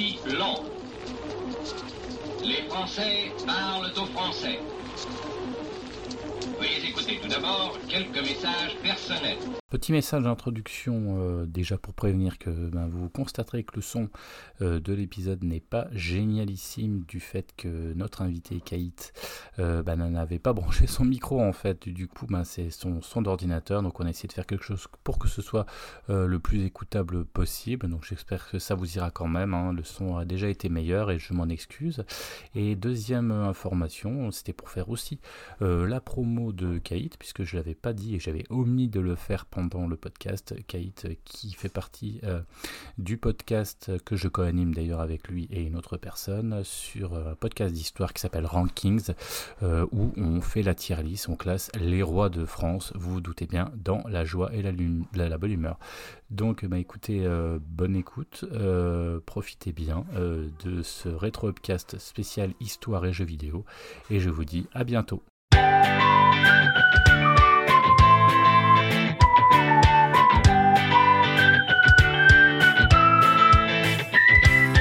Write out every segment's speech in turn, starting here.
dit long. Les Français parlent aux Français. Veuillez écouter tout d'abord quelques messages personnels. Petit message d'introduction euh, déjà pour prévenir que ben, vous constaterez que le son euh, de l'épisode n'est pas génialissime du fait que notre invité Kate euh, ben, n'avait pas branché son micro en fait. Du coup, ben, c'est son son d'ordinateur. Donc on a essayé de faire quelque chose pour que ce soit le plus écoutable possible. Donc j'espère que ça vous ira quand même. Hein. Le son a déjà été meilleur et je m'en excuse. Et deuxième information, c'était pour faire aussi la promo de Kate puisque je l'avais pas dit et j'avais omis de le faire pendant dans le podcast. Kate, qui fait partie euh, du podcast que je co-anime d'ailleurs avec lui et une autre personne sur un podcast d'histoire qui s'appelle Rankings, euh, où on fait la tier list, on classe les rois de France, vous vous doutez bien, dans la joie et la, la, bonne humeur. Donc, bah, écoutez, euh, bonne écoute, profitez bien de ce rétro-upcast spécial histoire et jeux vidéo, et je vous dis à bientôt.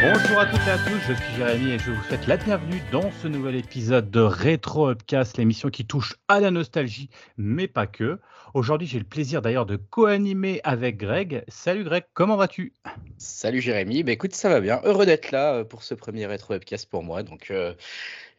Bonjour à toutes et à tous, je suis Jérémy et je vous souhaite la bienvenue dans ce nouvel épisode de Retro Upcast, l'émission qui touche à la nostalgie, mais pas que. Aujourd'hui, j'ai le plaisir d'ailleurs de co-animer avec Greg. Salut Greg, comment vas-tu? Salut Jérémy, bah écoute, ça va bien. Heureux d'être là euh, pour ce premier Retro Upcast pour moi. Donc euh,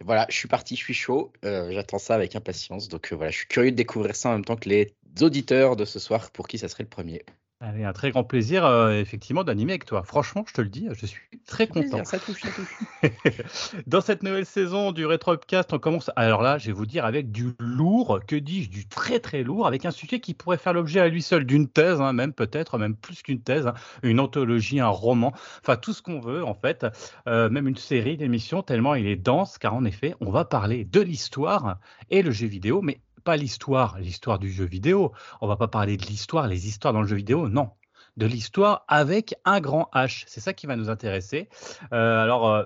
voilà, je suis parti, je suis chaud. Euh, j'attends ça avec impatience. Donc voilà, je suis curieux de découvrir ça en même temps que les auditeurs de ce soir pour qui ça serait le premier. Allez, un très grand plaisir, euh, effectivement, d'animer avec toi. Franchement, je te le dis, je suis très content. ça touche, ça touche. Dans cette nouvelle saison du Retro Upcast, on commence, alors là, je vais vous dire, avec du lourd, que dis-je, du très très lourd, avec un sujet qui pourrait faire l'objet à lui seul d'une thèse, hein, même peut-être, même plus qu'une thèse, hein, une anthologie, un roman, enfin tout ce qu'on veut, en fait, euh, même une série d'émissions, tellement il est dense, car en effet, on va parler de l'histoire et le jeu vidéo, mais pas l'histoire, l'histoire du jeu vidéo. On va pas parler de l'histoire, les histoires dans le jeu vidéo, non. De l'histoire avec un grand H. C'est ça qui va nous intéresser. Euh, alors, euh,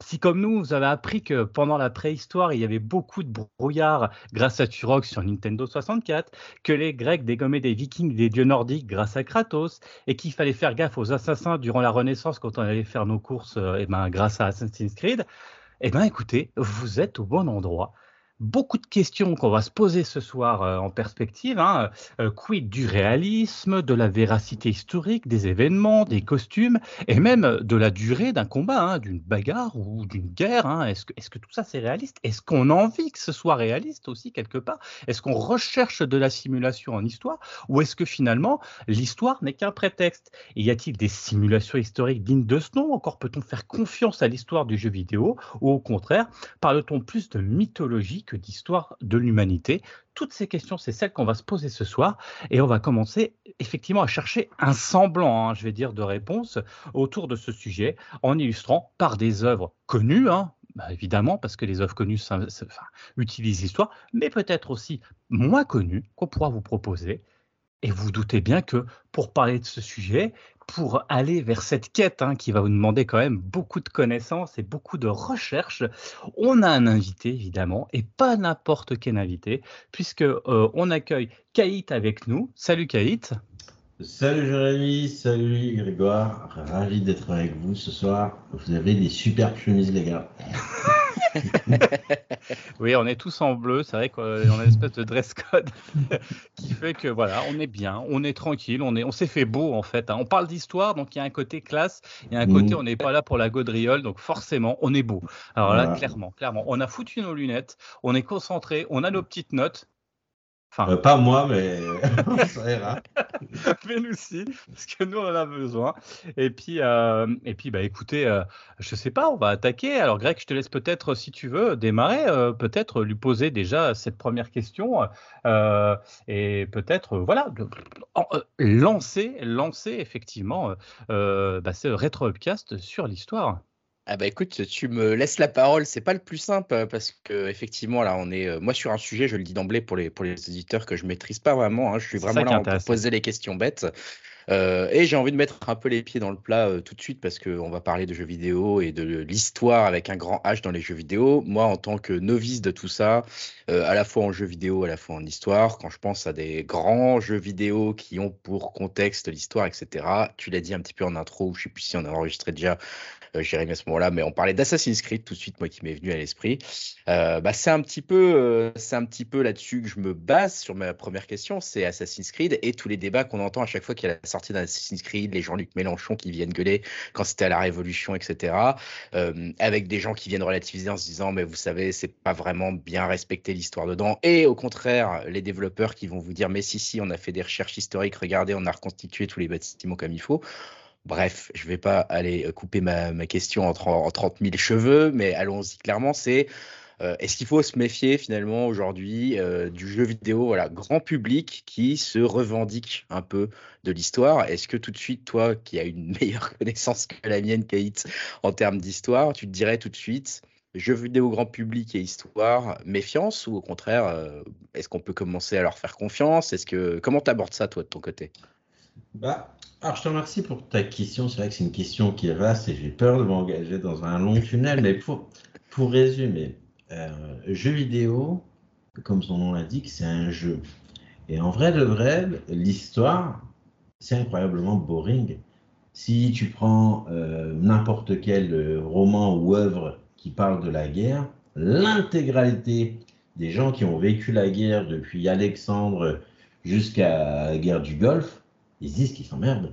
si comme nous, vous avez appris que pendant la préhistoire, il y avait beaucoup de brouillard grâce à Turok sur Nintendo 64, que les Grecs dégommaient des Vikings, des dieux nordiques grâce à Kratos, et qu'il fallait faire gaffe aux assassins durant la Renaissance quand on allait faire nos courses, et euh, eh ben, grâce à Assassin's Creed, eh ben, écoutez, vous êtes au bon endroit beaucoup de questions qu'on va se poser ce soir euh, en perspective. Hein. Euh, quid du réalisme, de la véracité historique, des événements, des costumes, et même de la durée d'un combat, hein, d'une bagarre ou d'une guerre. Hein? Est-ce que, tout ça c'est réaliste? Est-ce qu'on a envie que ce soit réaliste aussi quelque part? Est-ce qu'on recherche de la simulation en histoire? Ou est-ce que finalement l'histoire n'est qu'un prétexte? Y a-t-il des simulations historiques dignes de ce nom? Encore peut-on faire confiance à l'histoire du jeu vidéo? Ou au contraire, parle-t-on plus de mythologie d'histoire de l'humanité Toutes ces questions, c'est celles qu'on va se poser ce soir et on va commencer effectivement à chercher un semblant, hein, je vais dire, de réponse autour de ce sujet en illustrant par des œuvres connues, hein, bah, évidemment, parce que les œuvres connues utilisent l'histoire, mais peut-être aussi moins connues qu'on pourra vous proposer. Et vous doutez bien que pour parler de ce sujet, pour aller vers cette quête hein, qui va vous demander quand même beaucoup de connaissances et beaucoup de recherches, on a un invité évidemment et pas n'importe quel invité puisque euh, on accueille Kaït avec nous. Salut Kaït. Salut Jérémy, salut Grégoire, ravi d'être avec vous ce soir. Vous avez des superbes chemises les gars. oui, on est tous en bleu. C'est vrai qu'on a une espèce de dress code qui fait que voilà, on est bien, on est tranquille, on est, on s'est fait beau en fait. Hein. On parle d'histoire, donc il y a un côté classe, il y a un côté mm. on n'est pas là pour la gaudriole, donc forcément on est beau. Alors là, clairement, clairement, on a foutu nos lunettes, on est concentré, on a nos petites notes euh, pas moi, mais ça mais nous aussi, parce que nous on en a besoin. Et puis, euh, et puis bah écoutez, euh, je sais pas, on va attaquer. Alors Greg, je te laisse peut-être, si tu veux, démarrer, peut-être lui poser déjà cette première question et peut-être, voilà, lancer, lancer effectivement bah, ce rétro upcast sur l'histoire. Ah bah écoute, tu me laisses la parole, c'est pas le plus simple euh, parce que effectivement là on est euh, moi sur un sujet, je le dis d'emblée pour les pour les éditeurs que je maîtrise pas vraiment, hein, je suis vraiment là pour poser les questions bêtes. Euh, et j'ai envie de mettre un peu les pieds dans le plat euh, tout de suite parce qu'on va parler de jeux vidéo et de l'histoire avec un grand H dans les jeux vidéo. Moi, en tant que novice de tout ça, euh, à la fois en jeux vidéo, à la fois en histoire, quand je pense à des grands jeux vidéo qui ont pour contexte l'histoire, etc., tu l'as dit un petit peu en intro, je sais plus si on a enregistré déjà Jérémy à ce moment-là, mais on parlait d'Assassin's Creed tout de suite, moi qui m'est venu à l'esprit. Euh, bah, c'est un petit peu, euh, c'est un petit peu là-dessus que je me base sur ma première question, c'est Assassin's Creed et tous les débats qu'on entend à chaque fois qu'il y a la sortie d'Assassin's Creed, les Jean-Luc Mélenchon qui viennent gueuler quand c'était à la Révolution, etc. avec des gens qui viennent relativiser en se disant mais vous savez c'est pas vraiment bien respecter l'histoire dedans et au contraire les développeurs qui vont vous dire mais si si on a fait des recherches historiques, regardez on a reconstitué tous les bâtiments comme il faut. Bref, je ne vais pas aller euh, couper ma, question en, en, 30 000 cheveux, mais allons-y. Clairement, c'est euh, est-ce qu'il faut se méfier finalement aujourd'hui euh, du jeu vidéo voilà, grand public qui se revendique un peu de l'histoire? Est-ce que tout de suite, toi qui as une meilleure connaissance que la mienne, Kate, en termes d'histoire, tu te dirais tout de suite jeu vidéo grand public et histoire, méfiance ou au contraire, est-ce qu'on peut commencer à leur faire confiance? Est-ce que comment tu abordes ça toi de ton côté? Bah, alors, je te remercie pour ta question. C'est vrai que c'est une question qui est vaste et j'ai peur de m'engager dans un long tunnel. Mais pour, pour résumer, euh, jeu vidéo, comme son nom l'indique, c'est un jeu. Et en vrai de vrai, l'histoire, c'est incroyablement boring. Si tu prends euh, n'importe quel euh, roman ou œuvre qui parle de la guerre, l'intégralité des gens qui ont vécu la guerre depuis Alexandre jusqu'à la guerre du Golfe, ils disent qu'ils s'emmerdent.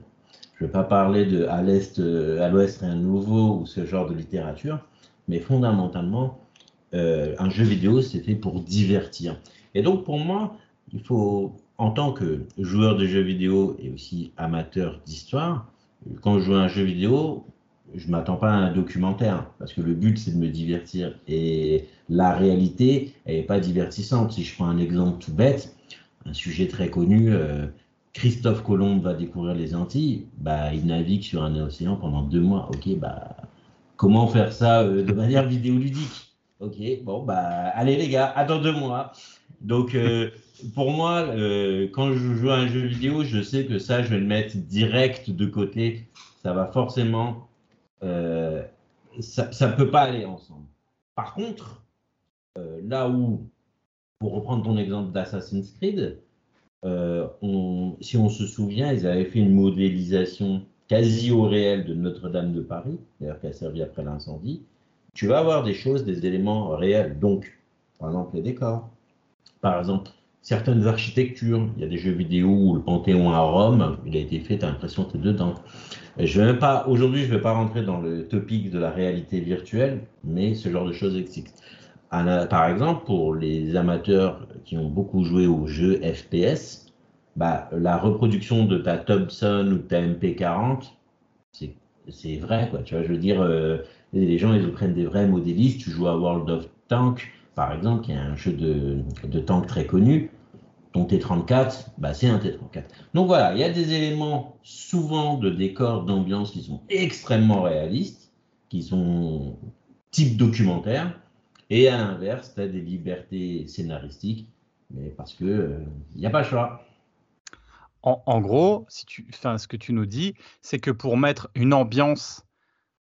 Je ne vais pas parler de à l'est, euh, à l'ouest rien de nouveau ou ce genre de littérature, mais fondamentalement, euh, un jeu vidéo c'était pour divertir. Et donc pour moi, il faut, en tant que joueur de jeux vidéo et aussi amateur d'histoire, quand je joue à un jeu vidéo, je m'attends pas à un documentaire parce que le but c'est de me divertir et la réalité elle n'est pas divertissante. Si je prends un exemple tout bête, un sujet très connu, euh, Christophe Colomb va découvrir les Antilles, bah, il navigue sur un océan pendant deux mois. Ok, bah, comment faire ça euh, de manière vidéoludique? Ok, bon, bah, allez les gars, attends deux mois. Donc, euh, pour moi, euh, quand je joue à un jeu vidéo, je sais que ça, je vais le mettre direct de côté. Ça va forcément. ça ne peut pas aller ensemble. Par contre, là où, pour reprendre ton exemple d'Assassin's Creed, euh, si on se souvient, ils avaient fait une modélisation quasi au réel de Notre-Dame de Paris, d'ailleurs qui a servi après l'incendie. Tu vas avoir des choses, des éléments réels. Donc, par exemple, les décors. Par exemple, certaines architectures. Il y a des jeux vidéo où le Panthéon à Rome, il a été fait, tu as l'impression que tu es dedans. je vais pas, aujourd'hui, je ne vais pas rentrer dans le topic de la réalité virtuelle, mais ce genre de choses Par exemple, pour les amateurs qui ont beaucoup joué aux jeux FPS, bah, la reproduction de ta Thompson ou de ta MP40, c'est vrai, quoi. Tu vois, je veux dire, euh, les gens, ils prennent des vrais modélistes. Tu joues à World of Tank, par exemple, qui est un jeu de, de tank très connu. Ton T34, bah, c'est un T34. Donc voilà, il y a des éléments souvent de décor, d'ambiance qui sont extrêmement réalistes, qui sont type documentaire. Et à l'inverse, tu as des libertés scénaristiques, mais parce que il euh, n'y a pas le choix. En, gros, si tu, ce que tu nous dis, c'est que pour mettre une ambiance,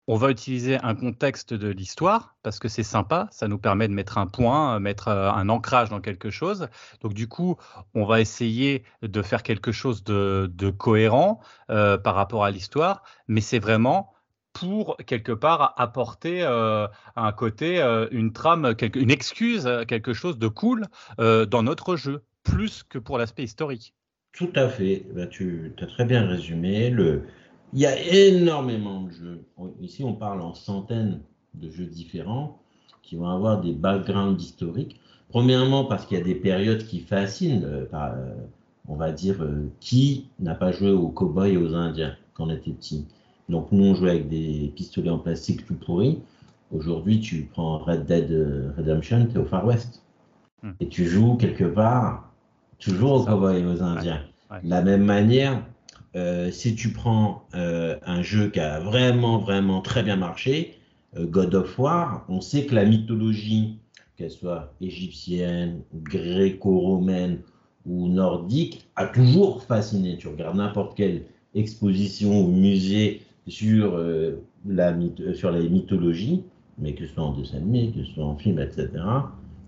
on va utiliser un contexte de l'histoire parce que c'est sympa, ça nous permet de mettre un point, mettre euh, un ancrage dans quelque chose. Donc du coup, on va essayer de faire quelque chose de, cohérent euh, par rapport à l'histoire, mais c'est vraiment pour quelque part apporter euh, un côté, euh, une trame, une excuse, quelque chose de cool euh, dans notre jeu, plus que pour l'aspect historique. Tout à fait. Bah, tu as très bien résumé. Il y a énormément de jeux. Ici, on parle en centaines de jeux différents qui vont avoir des backgrounds historiques. Premièrement, parce qu'il y a des périodes qui fascinent. on va dire, qui n'a pas joué aux cowboys et aux indiens quand on était petit donc nous, on jouait avec des pistolets en plastique tout pourris. Aujourd'hui, tu prends Red Dead Redemption, tu es au Far West. Hmm. Et tu joues quelque part, toujours aux cowboys et aux Indiens. De la même manière, euh, si tu prends euh, un jeu qui a vraiment, vraiment très bien marché, euh, God of War, on sait que la mythologie, qu'elle soit égyptienne, gréco-romaine ou nordique, a toujours fasciné. Tu regardes n'importe quel expositions au musée sur, la, sur les mythologies, mais que ce soit en dessin animé, que ce soit en film, etc.,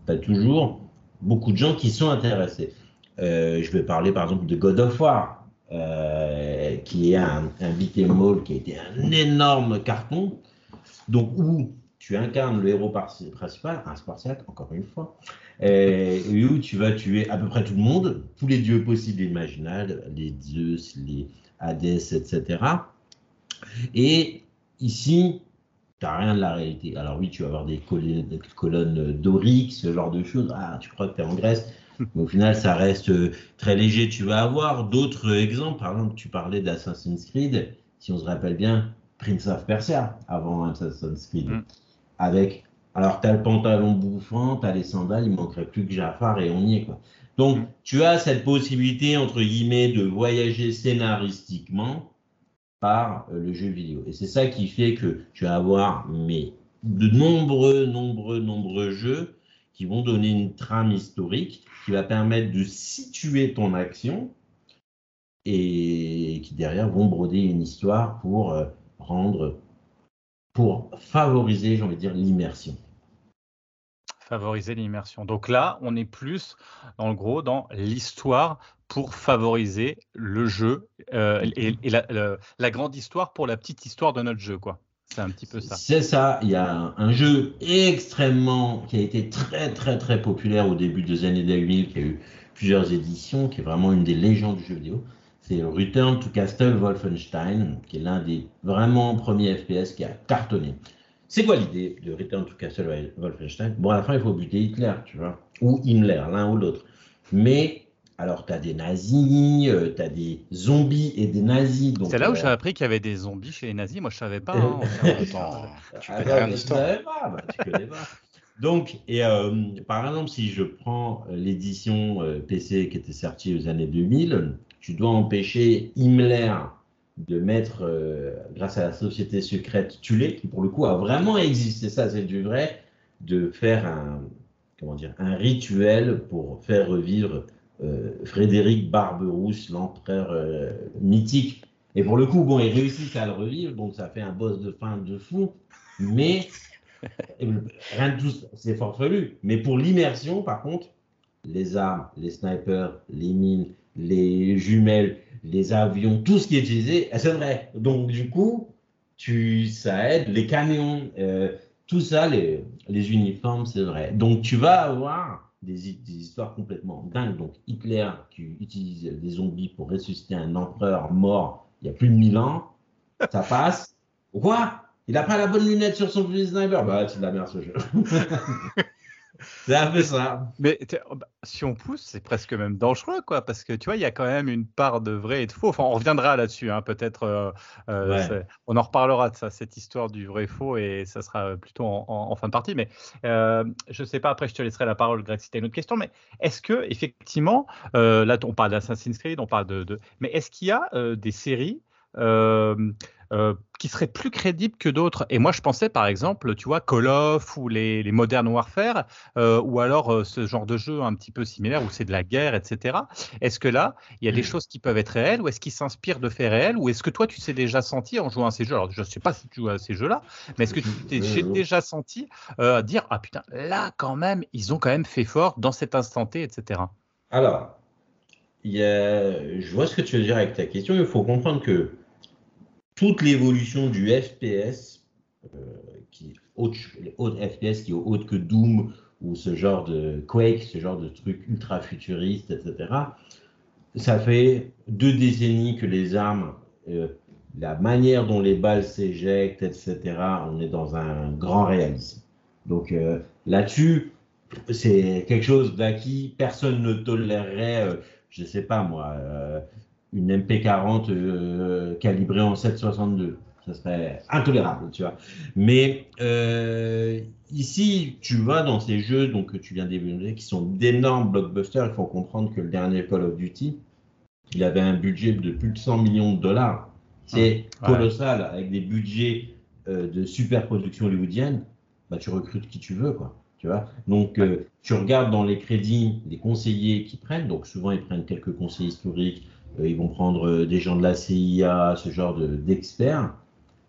tu as toujours beaucoup de gens qui sont intéressés. je vais parler par exemple de God of War, qui est un, un qui a été un énorme carton, donc où tu incarnes le héros principal, un Spartiate, encore une fois, et, où tu vas tuer à peu près tout le monde, tous les dieux possibles et imaginables, les Zeus, les Hadès, etc. Et ici, tu n'as rien de la réalité. Alors oui, tu vas avoir des colonnes, doriques, ce genre de choses. Ah, tu crois que tu es en Grèce? Mais au final, ça reste très léger. Tu vas avoir d'autres exemples. Par exemple, tu parlais d'Assassin's Creed. Si on se rappelle bien, Prince of Persia avant Assassin's Creed. Mm avec. Alors, tu as le pantalon bouffant, tu as les sandales, il manquerait plus que Jafar et on y est. Quoi. Donc, mm. tu as cette possibilité, entre guillemets, de voyager scénaristiquement par euh, le jeu vidéo. Et c'est ça qui fait que tu vas avoir mais, de nombreux, nombreux, nombreux jeux qui vont donner une trame historique qui va permettre de situer ton action et qui derrière vont broder une histoire pour euh, rendre pour favoriser, j'ai envie de dire, l'immersion. Favoriser l'immersion. Donc là, on est plus, dans le gros, dans l'histoire pour favoriser le jeu euh, et, la, grande histoire pour la petite histoire de notre jeu, quoi. C'est un petit peu ça. C'est ça. Il y a un jeu extrêmement qui a été très très très populaire au début des années 2000, qui a eu plusieurs éditions, qui est vraiment une des légendes du jeu vidéo c'est Return to Castle Wolfenstein, qui est l'un des vraiment premiers FPS qui a cartonné. C'est quoi l'idée de Return to Castle Wolfenstein? Bon, à la fin, il faut buter Hitler, tu vois, ou Himmler, l'un ou l'autre. Mais, alors, tu as des nazis, euh, tu as des zombies et des nazis. C'est là où euh, j'ai appris qu'il y avait des zombies chez les nazis. Moi, je savais pas. Hein, tu connais rien l'histoire. Bah, tu connais pas. Donc, et, euh, par exemple, si je prends l'édition PC qui était sortie aux années 2000, tu dois empêcher Himmler de mettre, euh, grâce à la société secrète Tulé, qui pour le coup a vraiment existé, ça c'est du vrai, de faire un, comment dire, un rituel pour faire revivre euh, Frédéric Barberousse, l'empereur euh, mythique. Et pour le coup, bon, ils réussissent à le revivre, donc ça fait un boss de fin de fou, mais rien de tout, c'est farfelu. Mais pour l'immersion, par contre, les armes, les snipers, les mines, les jumelles, les avions, tout ce qui est utilisé, c'est vrai. Donc, du coup, tu, ça aide, les camions, euh, tout ça, les, uniformes, c'est vrai. Donc, tu vas avoir des, histoires complètement dingues. Donc, Hitler qui utilise des zombies pour ressusciter un empereur mort il y a plus de 1000 ans, ça passe. Quoi? Il a pas la bonne lunette sur son sniper? Bah, c'est de la merde ce jeu. C'est un peu ça. Mais oh, bah, si on pousse, c'est presque même dangereux, quoi, parce que tu vois, il y a quand même une part de vrai et de faux. Enfin, on reviendra là-dessus, hein, peut-être. Euh, euh, on en reparlera de ça, cette histoire du vrai-faux, et ça sera plutôt en, fin de partie. Mais euh, je ne sais pas, après, je te laisserai la parole, Greg, si tu as une autre question. Mais est-ce que, effectivement, là, on parle d'Assassin's Creed, on parle de. de... Mais est-ce qu'il y a des séries euh, qui seraient plus crédibles que d'autres. Et moi, je pensais par exemple, tu vois, Call of ou les, les Modern Warfare, euh, ou alors euh, ce genre de jeu un petit peu similaire où c'est de la guerre, etc. Est-ce que là, il y a des mmh. choses qui peuvent être réelles, ou est-ce qu'ils s'inspirent de faits réels, ou est-ce que toi, tu sais déjà senti en jouant à ces jeux? Alors, je ne sais pas si tu joues à ces jeux-là, mais est-ce que tu t'es déjà senti dire ah putain, là quand même, ils ont quand même fait fort dans cet instant T, etc. Alors, il y a... je vois ce que tu veux dire avec ta question. Il faut comprendre que toute l'évolution du FPS, euh, qui haute, FPS qui est haute que Doom ou ce genre de Quake, ce genre de truc ultra futuriste, etc. Ça fait deux décennies que les armes, euh, la manière dont les balles s'éjectent, etc. On est dans un grand réalisme. Donc euh, là-dessus, c'est quelque chose d'acquis. Personne ne tolérerait, je ne sais pas moi une MP40 euh, calibrée en 7,62. Ça serait intolérable, tu vois. Mais euh, ici, tu vas dans ces jeux donc, que tu viens d'évaluer, qui sont d'énormes blockbusters. Il faut comprendre que le dernier Call of Duty, il avait un budget de plus de 100 millions de dollars. C'est ah, colossal, avec des budgets euh, de super production hollywoodienne. Bah, tu recrutes qui tu veux, quoi. Tu vois? Donc, tu regardes dans les crédits les conseillers qui prennent. Donc, souvent, ils prennent quelques conseillers historiques, ils vont prendre des gens de la CIA, ce genre d'experts.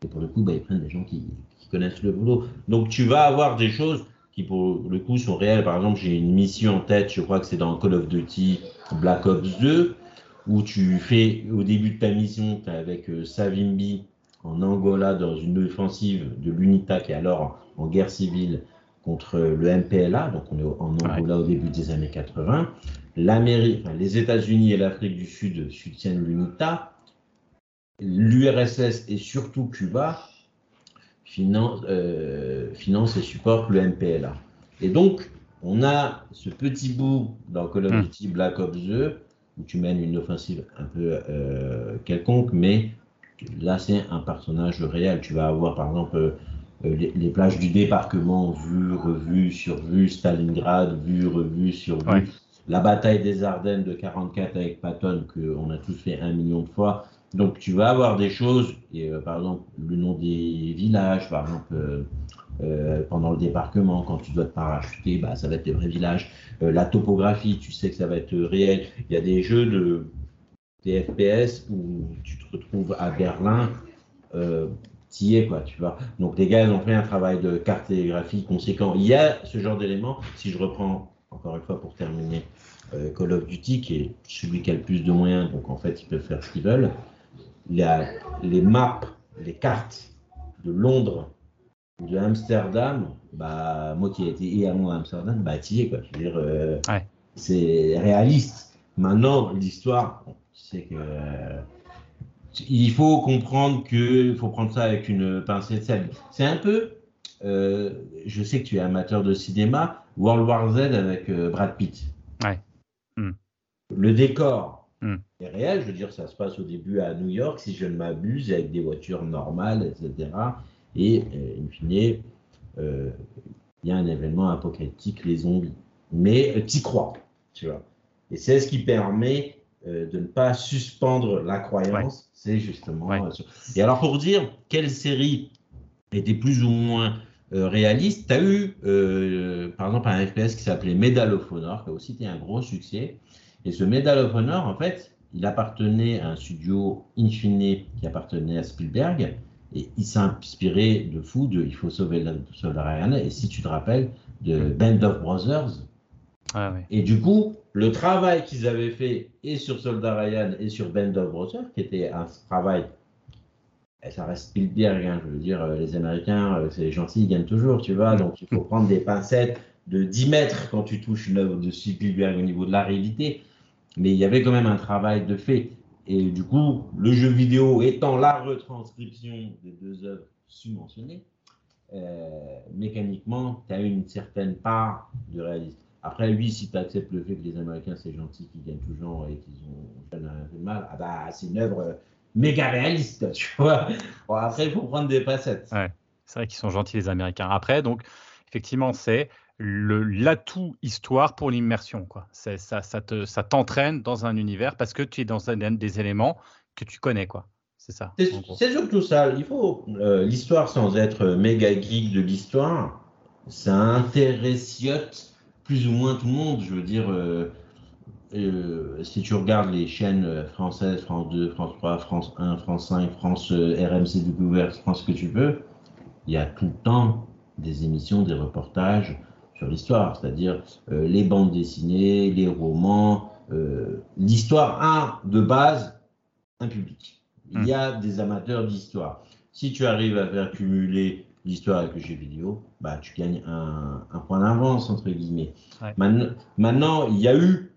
et pour le coup, bah, ils prennent des gens qui, qui connaissent le boulot. Donc tu vas avoir des choses qui pour le coup sont réelles. Par exemple, j'ai une mission en tête, je crois que c'est dans Call of Duty Black Ops 2, où tu fais au début de ta mission, tu es avec euh, Savimbi en Angola dans une offensive de l'UNITA qui est alors en guerre civile contre le MPLA, donc on est en Angola au début des années 80. L'Amérique, les États-Unis et l'Afrique du Sud soutiennent l'UNITA. L'URSS et surtout Cuba finance, euh, finance et supporte le MPLA. Et donc, on a ce petit bout dans Call of hmm. Duty Black Ops 2 où tu mènes une offensive un peu euh, quelconque, mais là, c'est un personnage réel. Tu vas avoir, par exemple, euh, les, plages du débarquement vues, revues, survues, Stalingrad, vues, revues, survues. La bataille des Ardennes de 44 avec Patton, qu'on a tous fait un million de fois. Donc tu vas avoir des choses, et, euh, par exemple le nom des villages, par exemple euh, euh, pendant le débarquement, quand tu dois te parachuter, bah, ça va être des vrais villages. la topographie, tu sais que ça va être réel. Il y a des jeux de des FPS où tu te retrouves à Berlin, euh, y es quoi, tu vois. Donc les gars ils ont fait un travail de cartographie conséquent. Il y a ce genre d'éléments. Si je reprends encore une fois pour terminer Call of Duty, qui est celui qui a le plus de moyens, donc en fait ils peuvent faire ce qu'ils veulent les maps, les cartes de Londres, de Amsterdam, bah, moi qui ai été à Amsterdam, bah, quoi. Je veux dire, euh, c'est réaliste. Maintenant, l'histoire, c'est que. Euh, il faut comprendre qu'il faut prendre ça avec une pincée de sel. C'est un peu, euh, je sais que tu es amateur de cinéma, World War Z avec Brad Pitt. Ouais. Hmm. Le décor, Hmm. C'est réel, je veux dire, ça se passe au début à New York, si je ne m'abuse, avec des voitures normales, etc. Et, euh, in fine, euh, il y a un événement apocalyptique, les zombies. Mais euh, tu y crois, tu vois. Et c'est ce qui permet de ne pas suspendre la croyance, c'est justement. Et alors, pour dire quelle série était plus ou moins réaliste, tu as eu, par exemple, un FPS qui s'appelait Medal of Honor, qui a aussi été un gros succès. Et ce Medal of Honor, en fait, il appartenait à un studio Infine qui appartenait à Spielberg. Et il s'est inspiré de fou de Il faut sauver la, sauver Ryan. Et si tu te rappelles, de Band of Brothers. Ah, oui. Et du coup, le travail qu'ils avaient fait et sur Soldat Ryan et sur Band of Brothers, qui était un travail, et ça reste Spielberg, hein, je veux dire, euh, les Américains, euh, c'est gentil, ils gagnent toujours, tu vois, donc il faut prendre des pincettes de 10 mètres quand tu touches une œuvre de Spielberg au niveau de la réalité mais il y avait quand même un travail de fait. Et du coup, le jeu vidéo étant la retranscription des deux œuvres subventionnées, euh, mécaniquement, tu as une certaine part de réalisme. Après, lui, si tu acceptes le fait que les Américains, c'est gentil, qu'ils gagnent toujours et qu'ils ont jamais rien fait de mal, ah bah, c'est une œuvre méga réaliste, tu vois. Bon, après, il faut prendre des facettes. Ouais, c'est vrai qu'ils sont gentils, les Américains. Après, donc, effectivement, c'est l'atout histoire pour l'immersion. Quoi. Ça, ça, ça t'entraîne dans un univers parce que tu es dans un, des éléments que tu connais. quoi. C'est ça. C'est surtout ça. Il faut euh, l'histoire sans être méga geek de l'histoire, ça intéresse plus ou moins tout le monde. Je veux dire, euh, euh, si tu regardes les chaînes françaises, France 2, France 3, France 1, France 5, France RMC Découverte, France que tu veux, il y a tout le temps des émissions, des reportages sur l'histoire, c'est-à-dire euh, les bandes dessinées, les romans. Euh, l'histoire a de base un public. Il y a hmm. des amateurs d'histoire. Si tu arrives à faire cumuler l'histoire avec le jeu vidéo, bah, tu gagnes un, point d'avance, entre guillemets. Maintenant, il y a eu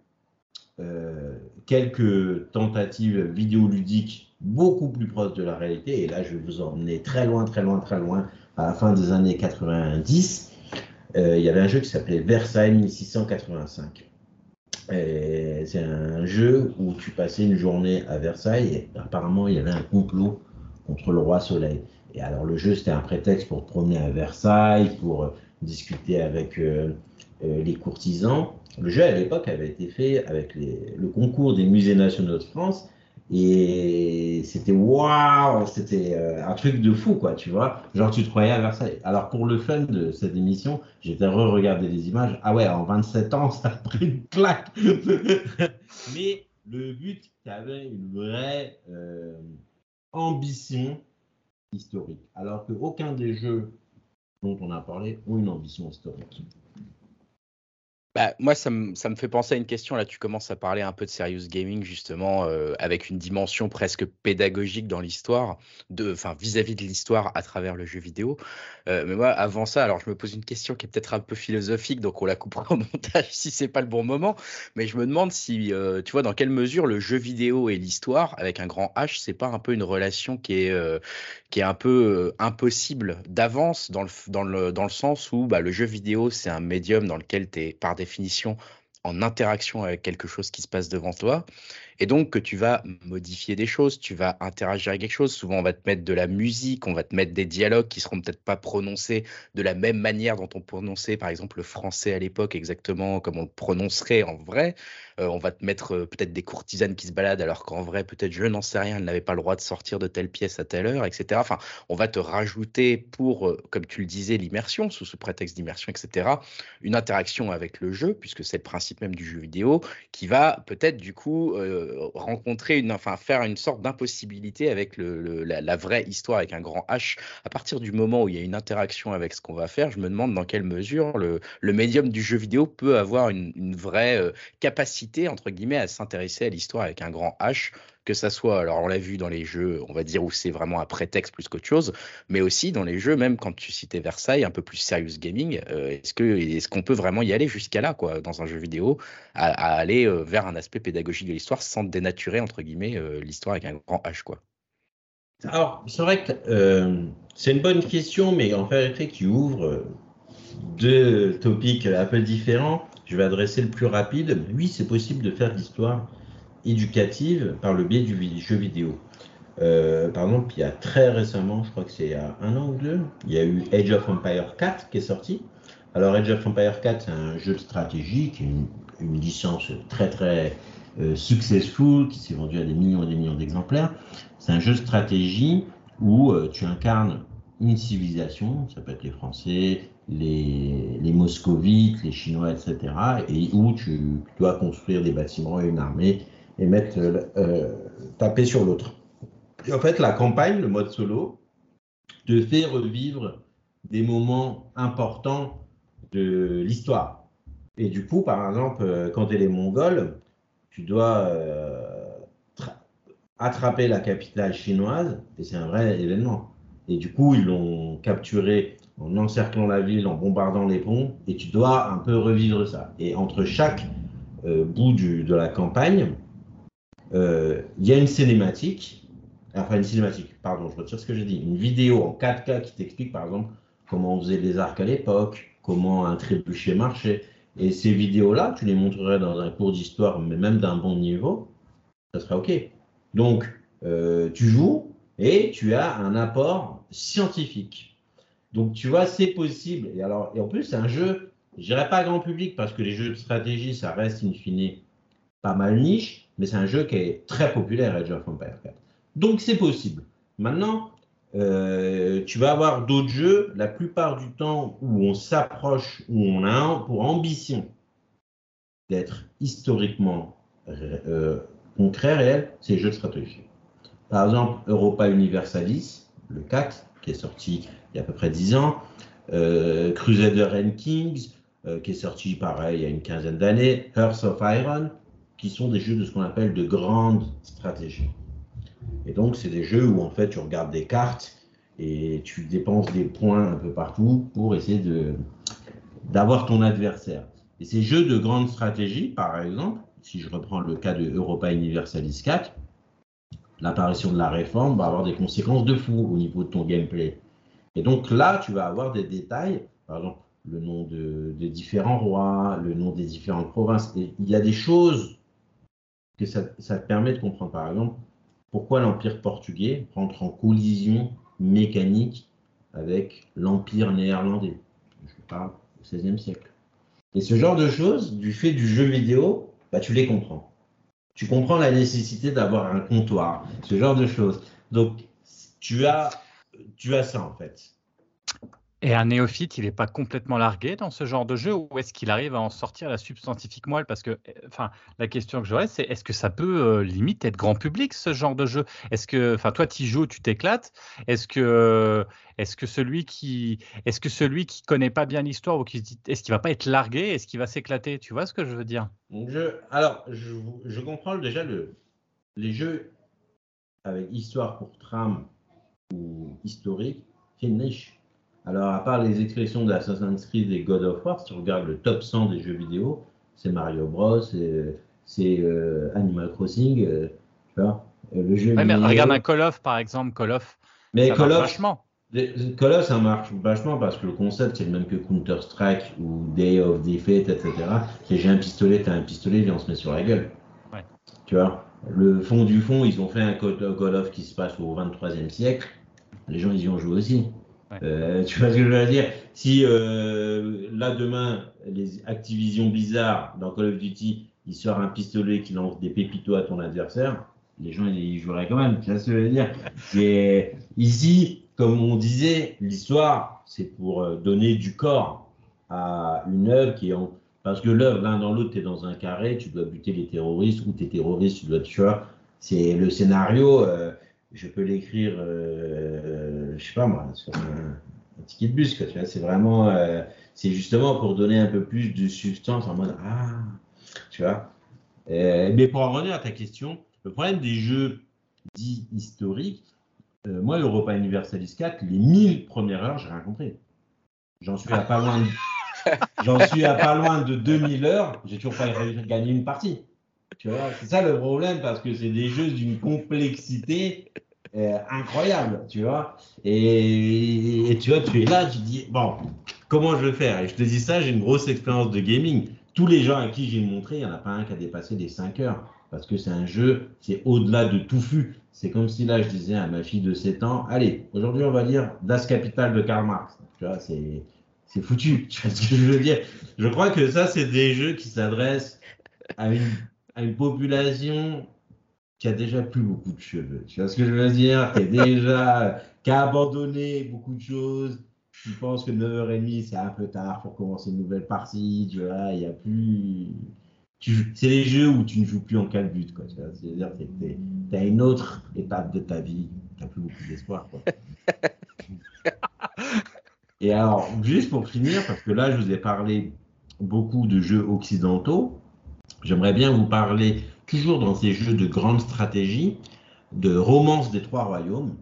euh, quelques tentatives vidéoludiques beaucoup plus proches de la réalité, et là, je vais vous emmener très loin, très loin, très loin, à la fin des années 90. Euh, il y avait un jeu qui s'appelait Versailles 1685. C'est un jeu où tu passais une journée à Versailles et apparemment il y avait un complot contre le roi Soleil. Et alors le jeu c'était un prétexte pour te promener à Versailles, pour euh, discuter avec les courtisans. Le jeu à l'époque avait été fait avec le concours des musées nationaux de France et c'était waouh, c'était euh, un truc de fou, quoi, tu vois. Genre, tu te croyais à Versailles. Alors, pour le fun de cette émission, j'étais re-regarder les images. Ah ouais, en 27 ans, ça a pris une claque. Mais le but, tu as avait une vraie euh, ambition historique, alors qu'aucun des jeux dont on a parlé ont une ambition historique. Bah, moi, ça me, ça me fait penser à une question. Là, tu commences à parler un peu de serious gaming, justement, euh, avec une dimension presque pédagogique dans l'histoire, enfin, vis-à-vis de l'histoire à travers le jeu vidéo. Euh, mais moi, avant ça, alors je me pose une question qui est peut-être un peu philosophique, donc on la coupera au montage si c'est pas le bon moment. Mais je me demande si, euh, tu vois, dans quelle mesure le jeu vidéo et l'histoire, avec un grand H, c'est pas un peu une relation qui est, qui est un peu impossible d'avance, dans le, dans, le, dans le sens où bah, le jeu vidéo, c'est un médium dans lequel tu es, par définition en interaction avec quelque chose qui se passe devant toi. Et donc que tu vas modifier des choses, tu vas interagir avec quelque chose. Souvent, on va te mettre de la musique, on va te mettre des dialogues qui seront peut-être pas prononcés de la même manière dont on prononçait, par exemple, le français à l'époque, exactement comme on le prononcerait en vrai. Euh, on va te mettre euh, peut-être des courtisanes qui se baladent, alors qu'en vrai, peut-être, je n'en sais rien, elles n'avaient pas le droit de sortir de telle pièce à telle heure, etc. Enfin, on va te rajouter pour, euh, comme tu le disais, l'immersion, sous ce prétexte d'immersion, etc., une interaction avec le jeu, puisque c'est le principe même du jeu vidéo, qui va peut-être, du coup, rencontrer une, enfin faire une sorte d'impossibilité avec le, la, vraie histoire avec un grand H. À partir du moment où il y a une interaction avec ce qu'on va faire, je me demande dans quelle mesure le, le médium du jeu vidéo peut avoir une, vraie euh, capacité entre guillemets à s'intéresser à l'histoire avec un grand H que ça soit, alors on l'a vu dans les jeux, on va dire où c'est vraiment un prétexte plus qu'autre chose, mais aussi dans les jeux, même quand tu citais Versailles, un peu plus serious gaming, euh, est-ce que est-ce qu'on peut vraiment y aller jusqu'à là, quoi, dans un jeu vidéo, à, aller euh, vers un aspect pédagogique de l'histoire sans dénaturer entre guillemets euh, l'histoire avec un grand H, quoi? Alors, c'est vrai que c'est une bonne question, mais en fait, qui ouvre deux topics un peu différents. Je vais adresser le plus rapide. Oui, c'est possible de faire l'histoire éducative par le biais du jeu vidéo. Euh, par exemple, il y a très récemment, je crois que c'est il y a un an ou deux, il y a eu Age of Empire 4 qui est sorti. Alors Age of Empire 4, c'est un jeu de stratégie qui est une, licence très très euh, successful, qui s'est vendu à des millions et des millions d'exemplaires. C'est un jeu de stratégie où euh, tu incarnes une civilisation, ça peut être les Français, les, les Moscovites, les Chinois, etc., et où tu dois construire des bâtiments et une armée et mettre euh, taper sur l'autre. En fait, la campagne, le mode solo, te fait revivre des moments importants de l'histoire. Et du coup, par exemple, euh, quand tu es les Mongols, tu dois euh, attraper la capitale chinoise, et c'est un vrai événement. Et du coup, ils l'ont capturé en encerclant la ville, en bombardant les ponts, et tu dois un peu revivre ça. Et entre chaque bout de la campagne, euh, il y a une cinématique, enfin une cinématique, pardon, je retire ce que j'ai dit, une vidéo en 4K qui t'explique par exemple comment on faisait les arcs à l'époque, comment un trébuchet marchait. Et ces vidéos-là, tu les montrerais dans un cours d'histoire, mais même d'un bon niveau, ça serait OK. Donc, euh, tu joues et tu as un apport scientifique. Donc, tu vois, c'est possible. Et, alors, et en plus, c'est un jeu, je dirais pas grand public, parce que les jeux de stratégie, ça reste in fine pas mal niche, mais c'est un jeu qui est très populaire, Age of Empires 4. Donc c'est possible. Maintenant, euh, tu vas avoir d'autres jeux, la plupart du temps où on s'approche, où on a pour ambition d'être historiquement euh, concret, réel, c'est les jeux de stratégie. Par exemple, Europa Universalis, le 4, qui est sorti il y a à peu près 10 ans, euh, Crusader and Kings, qui est sorti pareil il y a une quinzaine d'années, Hearth of Iron, qui sont des jeux de ce qu'on appelle de grande stratégie. Et donc, c'est des jeux où en fait tu regardes des cartes et tu dépenses des points un peu partout pour essayer de d'avoir ton adversaire. Et ces jeux de grande stratégie, par exemple, si je reprends le cas de Europa Universalis 4, l'apparition de la réforme va avoir des conséquences de fou au niveau de ton gameplay. Et donc là, tu vas avoir des détails, par exemple le nom de, des différents rois, le nom des différentes provinces. Et il y a des choses que ça, te permet de comprendre, par exemple, pourquoi l'Empire portugais rentre en collision mécanique avec l'Empire néerlandais. Je parle au XVIe siècle. Et ce genre de choses, du fait du jeu vidéo, bah, tu les comprends. Tu comprends la nécessité d'avoir un comptoir, ce genre de choses. Donc, tu as, tu as ça en fait. Et un néophyte, il n'est pas complètement largué dans ce genre de jeu ou est-ce qu'il arrive à en sortir la substantifique moelle? Parce que, enfin, la question que j'aurais, c'est est-ce que ça peut euh, limite être grand public ce genre de jeu? Est-ce que, enfin, toi, tu joues, tu t'éclates. Est-ce que, est-ce que celui qui, est-ce que celui qui connaît pas bien l'histoire ou qui se dit, est-ce qu'il va pas être largué? Est-ce qu'il va s'éclater? Tu vois ce que je veux dire? Je, Alors, je, comprends déjà le, les jeux avec histoire pour trame ou historique, c'est une niche. Alors, à part les expressions d'Assassin's Creed et God of War, si tu regardes le top 100 des jeux vidéo, c'est Mario Bros, c'est euh, Animal Crossing, euh, tu vois, euh, le jeu. mais regarde un Call of, par exemple, Call of. Mais ça Call marche of, vachement. Call of, ça marche vachement parce que le concept, c'est le même que Counter-Strike ou Day of Defeat, etc. C'est j'ai un pistolet, t'as un pistolet, viens, on se met sur la gueule. Ouais. Tu vois, le fond du fond, ils ont fait un Call of qui se passe au 23e siècle. Les gens, ils y ont joué aussi. Euh, tu vois ce que je veux dire? Si euh, là demain, les Activision Blizzard dans Call of Duty, il sort un pistolet qui lance des pépitos à ton adversaire, les gens ils joueraient quand même. Tu vois ce que je veux dire? Et ici, comme on disait, l'histoire, c'est pour euh, donner du corps à une œuvre qui est en... Parce que l'œuvre, l'un dans l'autre, tu es dans un carré, tu dois buter les terroristes, ou tu es terroriste, tu dois tuer. C'est le scénario je peux l'écrire, je sais pas moi, sur un, ticket de bus. Quoi, tu vois, c'est vraiment, euh, c'est justement pour donner un peu plus de substance en mode ah, tu vois. Euh, mais pour en revenir à ta question, le problème des jeux dits historiques, euh, moi, Europa Universalis 4, les 1000 premières heures, j'ai rien compris. J'en suis à pas loin de, j'en suis à pas loin de 2000 heures, j'ai toujours pas gagné une partie. Tu vois, c'est ça le problème parce que c'est des jeux d'une complexité euh, incroyable, tu vois. Et, tu vois, tu es là, tu dis, bon, comment je vais faire? Et je te dis ça, j'ai une grosse expérience de gaming. Tous les gens à qui j'ai montré, il n'y en a pas un qui a dépassé les 5 heures. Parce que c'est un jeu, c'est au-delà de tout fut. C'est comme si là, je disais à ma fille de 7 ans, allez, aujourd'hui, on va lire Das Kapital de Karl Marx. Tu vois, c'est, c'est foutu. Tu vois ce que je veux dire? Je crois que ça, c'est des jeux qui s'adressent à une population qui a déjà plus beaucoup de cheveux. Tu vois ce que je veux dire? Qui déjà, qui a abandonné beaucoup de choses, qui pense que 9h30 c'est un peu tard pour commencer une nouvelle partie. Tu vois, il y a plus. C'est les jeux où tu ne joues plus en calbut, quoi. C'est-à-dire que tu as une autre étape de ta vie, tu n'as plus beaucoup d'espoir, Et alors, juste pour finir, parce que là, je vous ai parlé beaucoup de jeux occidentaux, J'aimerais bien vous parler, toujours dans ces jeux de grande stratégie, de Romance des Trois Royaumes,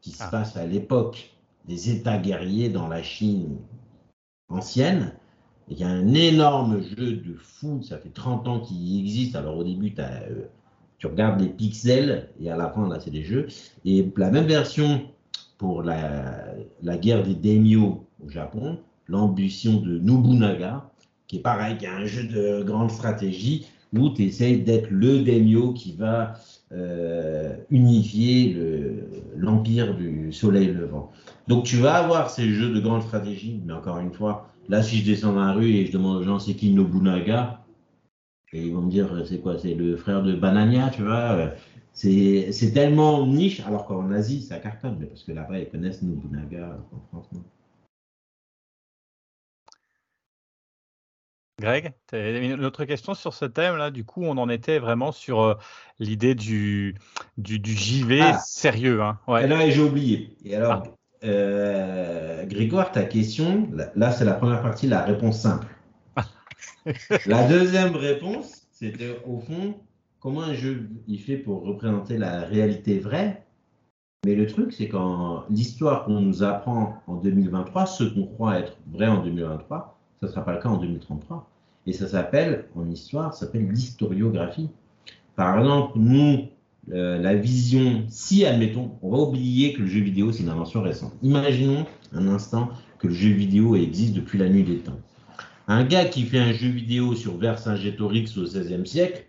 qui se ah. passe à l'époque des États guerriers dans la Chine ancienne. Il y a un énorme jeu de fou, ça fait 30 ans qu'il existe. Alors au début, euh, tu regardes les pixels et à la fin, là, c'est des jeux. Et la même version pour la, la guerre des daimyo au Japon, l'ambition de Nobunaga, qui est pareil, qui est un jeu de grande stratégie où tu essayes d'être le daimyo qui va euh, unifier l'empire du soleil levant. Donc tu vas avoir ces jeux de grande stratégie, mais encore une fois, là si je descends dans la rue et je demande aux gens c'est qui Nobunaga, et ils vont me dire c'est quoi, c'est le frère de Banania, tu vois? C'est tellement niche, alors qu'en Asie ça cartonne, mais parce que là-bas ils connaissent Nobunaga en France. Greg, une autre question sur ce thème-là? Du coup, on en était vraiment sur euh, l'idée du, du, JV ah. sérieux. Hein. Ouais. là, j'ai oublié. Et alors, ah. euh, Grégoire, ta question, là, c'est la première partie, la réponse simple. la deuxième réponse, c'était au fond, comment un jeu il fait pour représenter la réalité vraie? Mais le truc, c'est qu'en l'histoire qu'on nous apprend en 2023, ce qu'on croit être vrai en 2023, ce ne sera pas le cas en 2033. Et ça s'appelle, en histoire, ça s'appelle l'historiographie. Par exemple, nous, euh, la vision, si admettons, on va oublier que le jeu vidéo c'est une invention récente. Imaginons un instant que le jeu vidéo existe depuis la nuit des temps. Un gars qui fait un jeu vidéo sur Vercingétorix au XVIe siècle,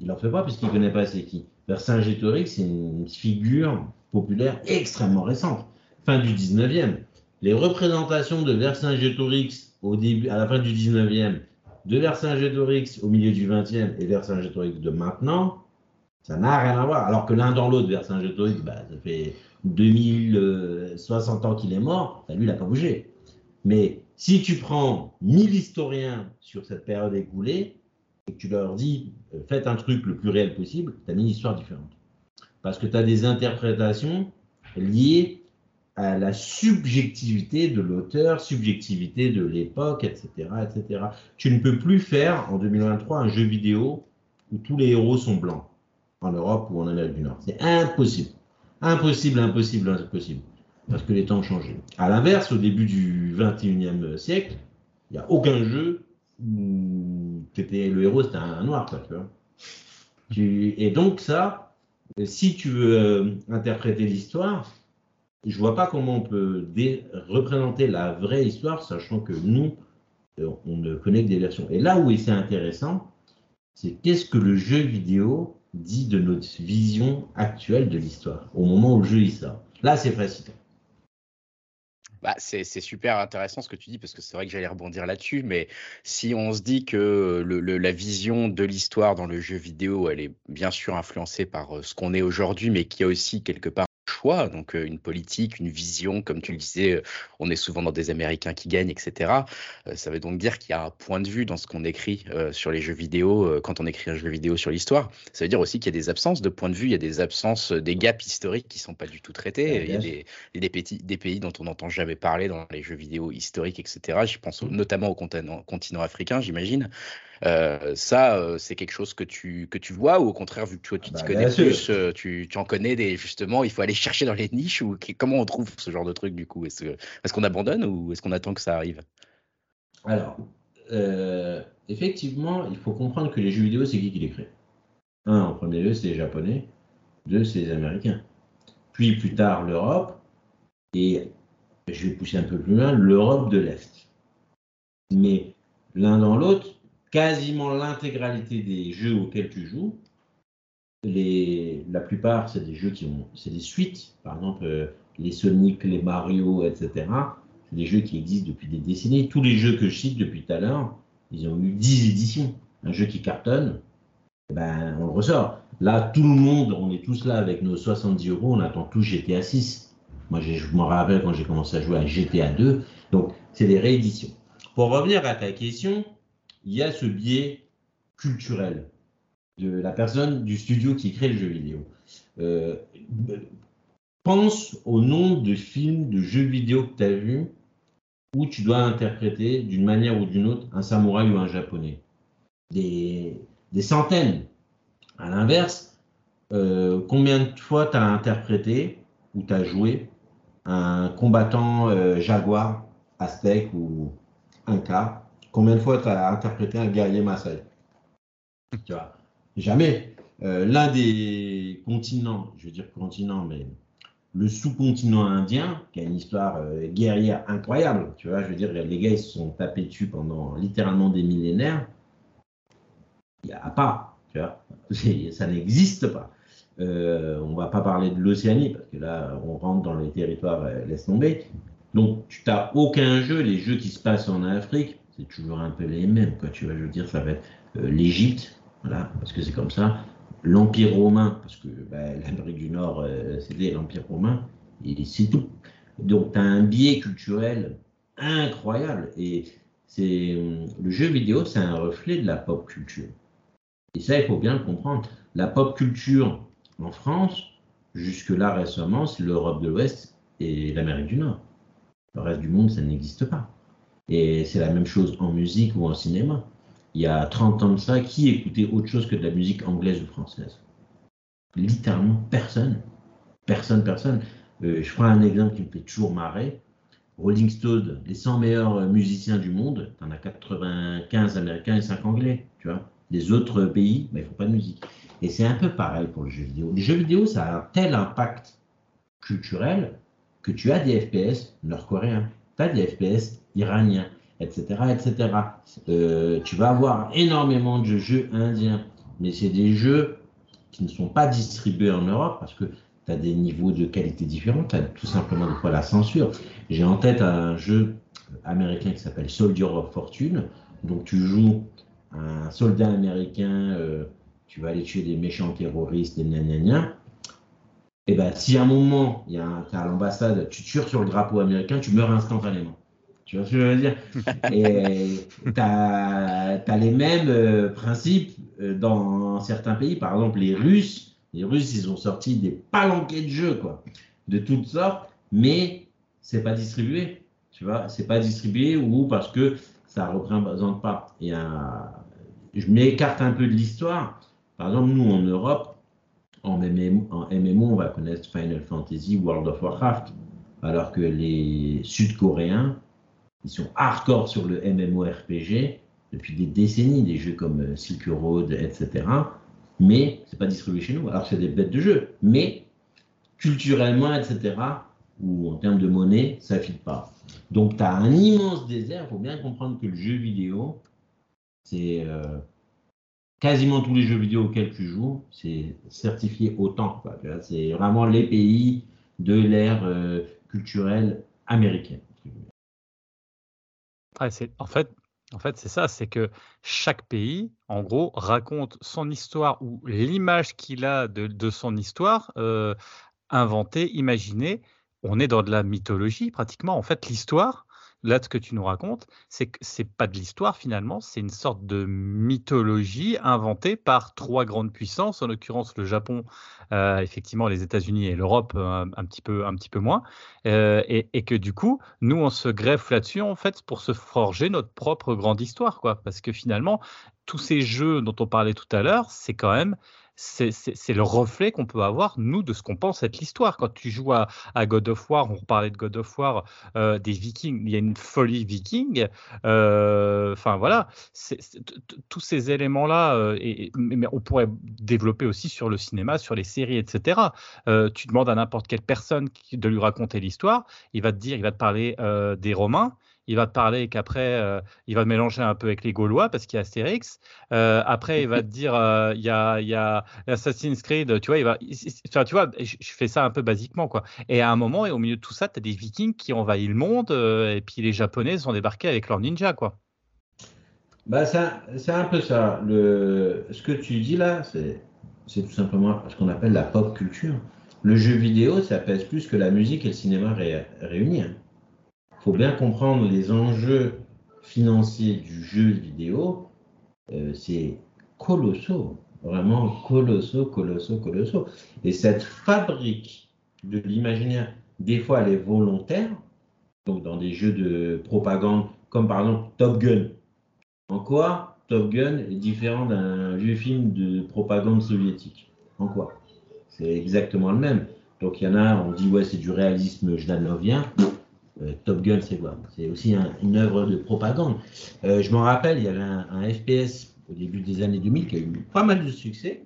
il n'en fait pas puisqu'il ne connaît pas c'est qui. Vercingétorix, c'est une figure populaire extrêmement récente, fin du 19e. Les représentations de Vercingétorix au début, à la fin du 19e, de Vercingétorix au milieu du 20e et Vercingétorix de maintenant, Ça n'a rien à voir. Alors que l'un dans l'autre, Vercingétorix, bah, ça fait 2060 ans qu'il est mort, bah, lui, il n'a pas bougé. Mais si tu prends 1000 historiens sur cette période écoulée et que tu leur dis euh, faites un truc le plus réel possible, tu as une histoire différente. Parce que tu as des interprétations liées à la subjectivité de l'auteur, subjectivité de l'époque, etc., etc. Tu ne peux plus faire en 2023 un jeu vidéo où tous les héros sont blancs en Europe ou en Amérique du Nord. C'est impossible. Impossible, impossible, impossible. Parce que les temps ont changé. À l'inverse, au début du 21e siècle, il n'y a aucun jeu où le héros, c'était un, noir. et donc ça, si tu veux euh, interpréter l'histoire, je vois pas comment on peut représenter la vraie histoire, sachant que nous, euh, on ne connaît que des versions. Et là où c'est intéressant, c'est qu'est-ce que le jeu vidéo dit de notre vision actuelle de l'histoire, au moment où le jeu y sort. Là, c'est facile. Bah, c'est super intéressant ce que tu dis parce que c'est vrai que j'allais rebondir là-dessus, mais si on se dit que la vision de l'histoire dans le jeu vidéo, elle est bien sûr influencée par euh, ce qu'on est aujourd'hui, mais qui a aussi quelque part donc une politique, une vision, comme tu le disais, on est souvent dans des Américains qui gagnent, etc. ça veut donc dire qu'il y a un point de vue dans ce qu'on écrit sur les jeux vidéo, quand on écrit un jeu vidéo sur l'histoire. Ça veut dire aussi qu'il y a des absences de point de vue, il y a des absences, des gaps historiques qui ne sont pas du tout traités. il y a des, des, pays, des pays dont on n'entend jamais parler dans les jeux vidéo historiques, etc. Je pense mmh. notamment au continent, continent africain, j'imagine. Euh, ça, euh, c'est quelque chose que tu, que tu vois ou au contraire, vu que toi, tu ah t'y bah, connais plus, euh, tu, tu, en connais des, justement, il faut aller chercher dans les niches ou comment on trouve ce genre de truc du coup? Est-ce est qu'on abandonne ou est-ce qu'on attend que ça arrive? Alors, effectivement, il faut comprendre que les jeux vidéo, c'est qui qui les crée? Un, en premier lieu, c'est les Japonais. Deux, c'est les Américains. Puis plus tard, l'Europe. Et je vais pousser un peu plus loin, l'Europe de l'Est. Mais l'un dans l'autre, quasiment l'intégralité des jeux auxquels tu joues, la plupart, c'est des jeux qui ont, c'est des suites, par exemple euh, les Sonic, les Mario, etc. C'est des jeux qui existent depuis des décennies. Tous les jeux que je cite depuis tout à l'heure, ils ont eu 10 éditions. Un jeu qui cartonne, eh ben, on le ressort. Là, tout le monde, on est tous là avec nos 70 euros, on attend tous GTA 6. Moi, je me rappelle quand j'ai commencé à jouer à GTA 2. Donc, c'est des rééditions. Pour revenir à ta question, il y a ce biais culturel de la personne du studio qui crée le jeu vidéo. Euh, pense au nombre de films, de jeux vidéo que tu as vus où tu dois interpréter d'une manière ou d'une autre un samouraï ou un japonais. Des, centaines. À l'inverse, euh, combien de fois tu as interprété ou tu as joué un combattant euh, jaguar, aztèque ou inca Combien de fois tu as interprété un guerrier Maasai? Tu vois, jamais. Euh, l'un des continents, je veux dire continent, mais le sous-continent indien, qui a une histoire euh, guerrière incroyable, tu vois, je veux dire, les gars, ils se sont tapés dessus pendant littéralement des millénaires. Il n'y a pas, tu vois, ça n'existe pas. Euh, on va pas parler de l'Océanie, parce que là, on rentre dans les territoires, laisse tomber. Donc, tu n'as aucun jeu, les jeux qui se passent en Afrique, c'est toujours un peu les mêmes. Quoi. Tu vois, je dire, ça va être euh, l'Égypte, voilà, parce que c'est comme ça. L'Empire romain, parce que bah, l'Amérique du Nord, euh, c'était l'Empire romain, et c'est tout. Donc, tu as un biais culturel incroyable. Et c'est le jeu vidéo, c'est un reflet de la pop culture. Et ça, il faut bien le comprendre. La pop culture en France, jusque-là récemment, c'est l'Europe de l'Ouest et l'Amérique du Nord. Le reste du monde, ça n'existe pas. Et c'est la même chose en musique ou en cinéma. Il y a 30 ans de ça, qui écoutait autre chose que de la musique anglaise ou française? Littéralement personne. Personne, personne. Euh, je prends un exemple qui me fait toujours marrer. Rolling Stone, les 100 meilleurs musiciens du monde, tu en as 95 américains et 5 anglais, tu vois. Les autres pays, ben, ils font pas de musique. Et c'est un peu pareil pour le jeu vidéo. Les jeux vidéo, ça a un tel impact culturel que tu as des FPS nord-coréens, tu as des FPS iranien, etc. etc. Euh, tu vas avoir énormément de jeux indiens, mais c'est des jeux qui ne sont pas distribués en Europe parce que tu as des niveaux de qualité différents, tu as tout simplement de quoi la censure. J'ai en tête un jeu américain qui s'appelle Soldier of Fortune, donc tu joues un soldat américain euh, tu vas aller tuer des méchants terroristes, des gna Et ben, si à un moment, il y à l'ambassade, tu tires sur le drapeau américain, tu meurs instantanément. Tu vois ce que je veux dire? Et tu as, les mêmes euh, principes euh, dans certains pays. Par exemple, les Russes, les Russes, ils ont sorti des palanquets de jeux, quoi, de toutes sortes, mais c'est pas distribué. Tu vois, c'est pas distribué ou parce que ça représente pas. Et je m'écarte un peu de l'histoire. Par exemple, nous en Europe, en MMO, en MMO, on va connaître Final Fantasy, World of Warcraft, alors que les Sud-Coréens, ils sont hardcore sur le MMORPG depuis des décennies, des jeux comme euh, Silk Road, etc. Mais c'est pas distribué chez nous. Alors c'est des bêtes de jeu, mais culturellement, etc. ou en termes de monnaie, ça ne file pas. Donc tu as un immense désert. Il faut bien comprendre que le jeu vidéo, c'est euh, quasiment tous les jeux vidéo auxquels tu joues, c'est certifié autant. C'est vraiment les pays de l'ère euh, culturelle américaine en fait, en fait c'est ça, c'est que chaque pays, en gros, raconte son histoire ou l'image qu'il a de, son histoire, euh, inventée, imaginée. On est dans de la mythologie pratiquement. En fait, l'histoire, là, ce que tu nous racontes, c'est que c'est pas de l'histoire finalement, c'est une sorte de mythologie inventée par trois grandes puissances, en l'occurrence le Japon, euh, effectivement les États-Unis et l'Europe euh, un, petit peu, un petit peu moins, euh, et, et, que du coup, nous on se greffe là-dessus en fait pour se forger notre propre grande histoire, quoi, parce que finalement tous ces jeux dont on parlait tout à l'heure, c'est quand même c'est le reflet qu'on peut avoir, nous, de ce qu'on pense être l'histoire. Quand tu joues à, God of War, on parlait de God of War, euh, des Vikings, il y a une folie viking. Euh, enfin, voilà, tous ces éléments-là, euh, mais on pourrait développer aussi sur le cinéma, sur les séries, etc. tu demandes à n'importe quelle personne de lui raconter l'histoire, il va te dire, il va te parler des Romains il va te parler qu'après, euh, il va mélanger un peu avec les Gaulois parce qu'il y a Astérix. Euh, après, il va te dire, euh, il, y a, y a Assassin's Creed, tu vois, il va, enfin, tu vois, je, fais ça un peu basiquement, quoi. Et à un moment, et au milieu de tout ça, tu as des Vikings qui envahissent le monde, et puis les Japonais sont débarqués avec leurs ninjas, quoi. Bah, c'est un peu ça. Ce que tu dis là, c'est tout simplement ce qu'on appelle la pop culture. Le jeu vidéo, ça pèse plus que la musique et le cinéma réunis. Hein faut bien comprendre les enjeux financiers du jeu vidéo. Euh, c'est colossaux, vraiment colossaux, colossaux, colossaux. Et cette fabrique de l'imaginaire, des fois, elle est volontaire. Donc, dans des jeux de propagande, comme par exemple Top Gun. En quoi Top Gun est différent d'un vieux film de propagande soviétique? En quoi? C'est exactement le même. Donc, il y en a, on dit, ouais, c'est du réalisme jdanovien. Euh, Top Gun, c'est quoi? C'est aussi une œuvre de propagande. Euh, je m'en rappelle, il y avait un, FPS au début des années 2000 qui a eu pas mal de succès.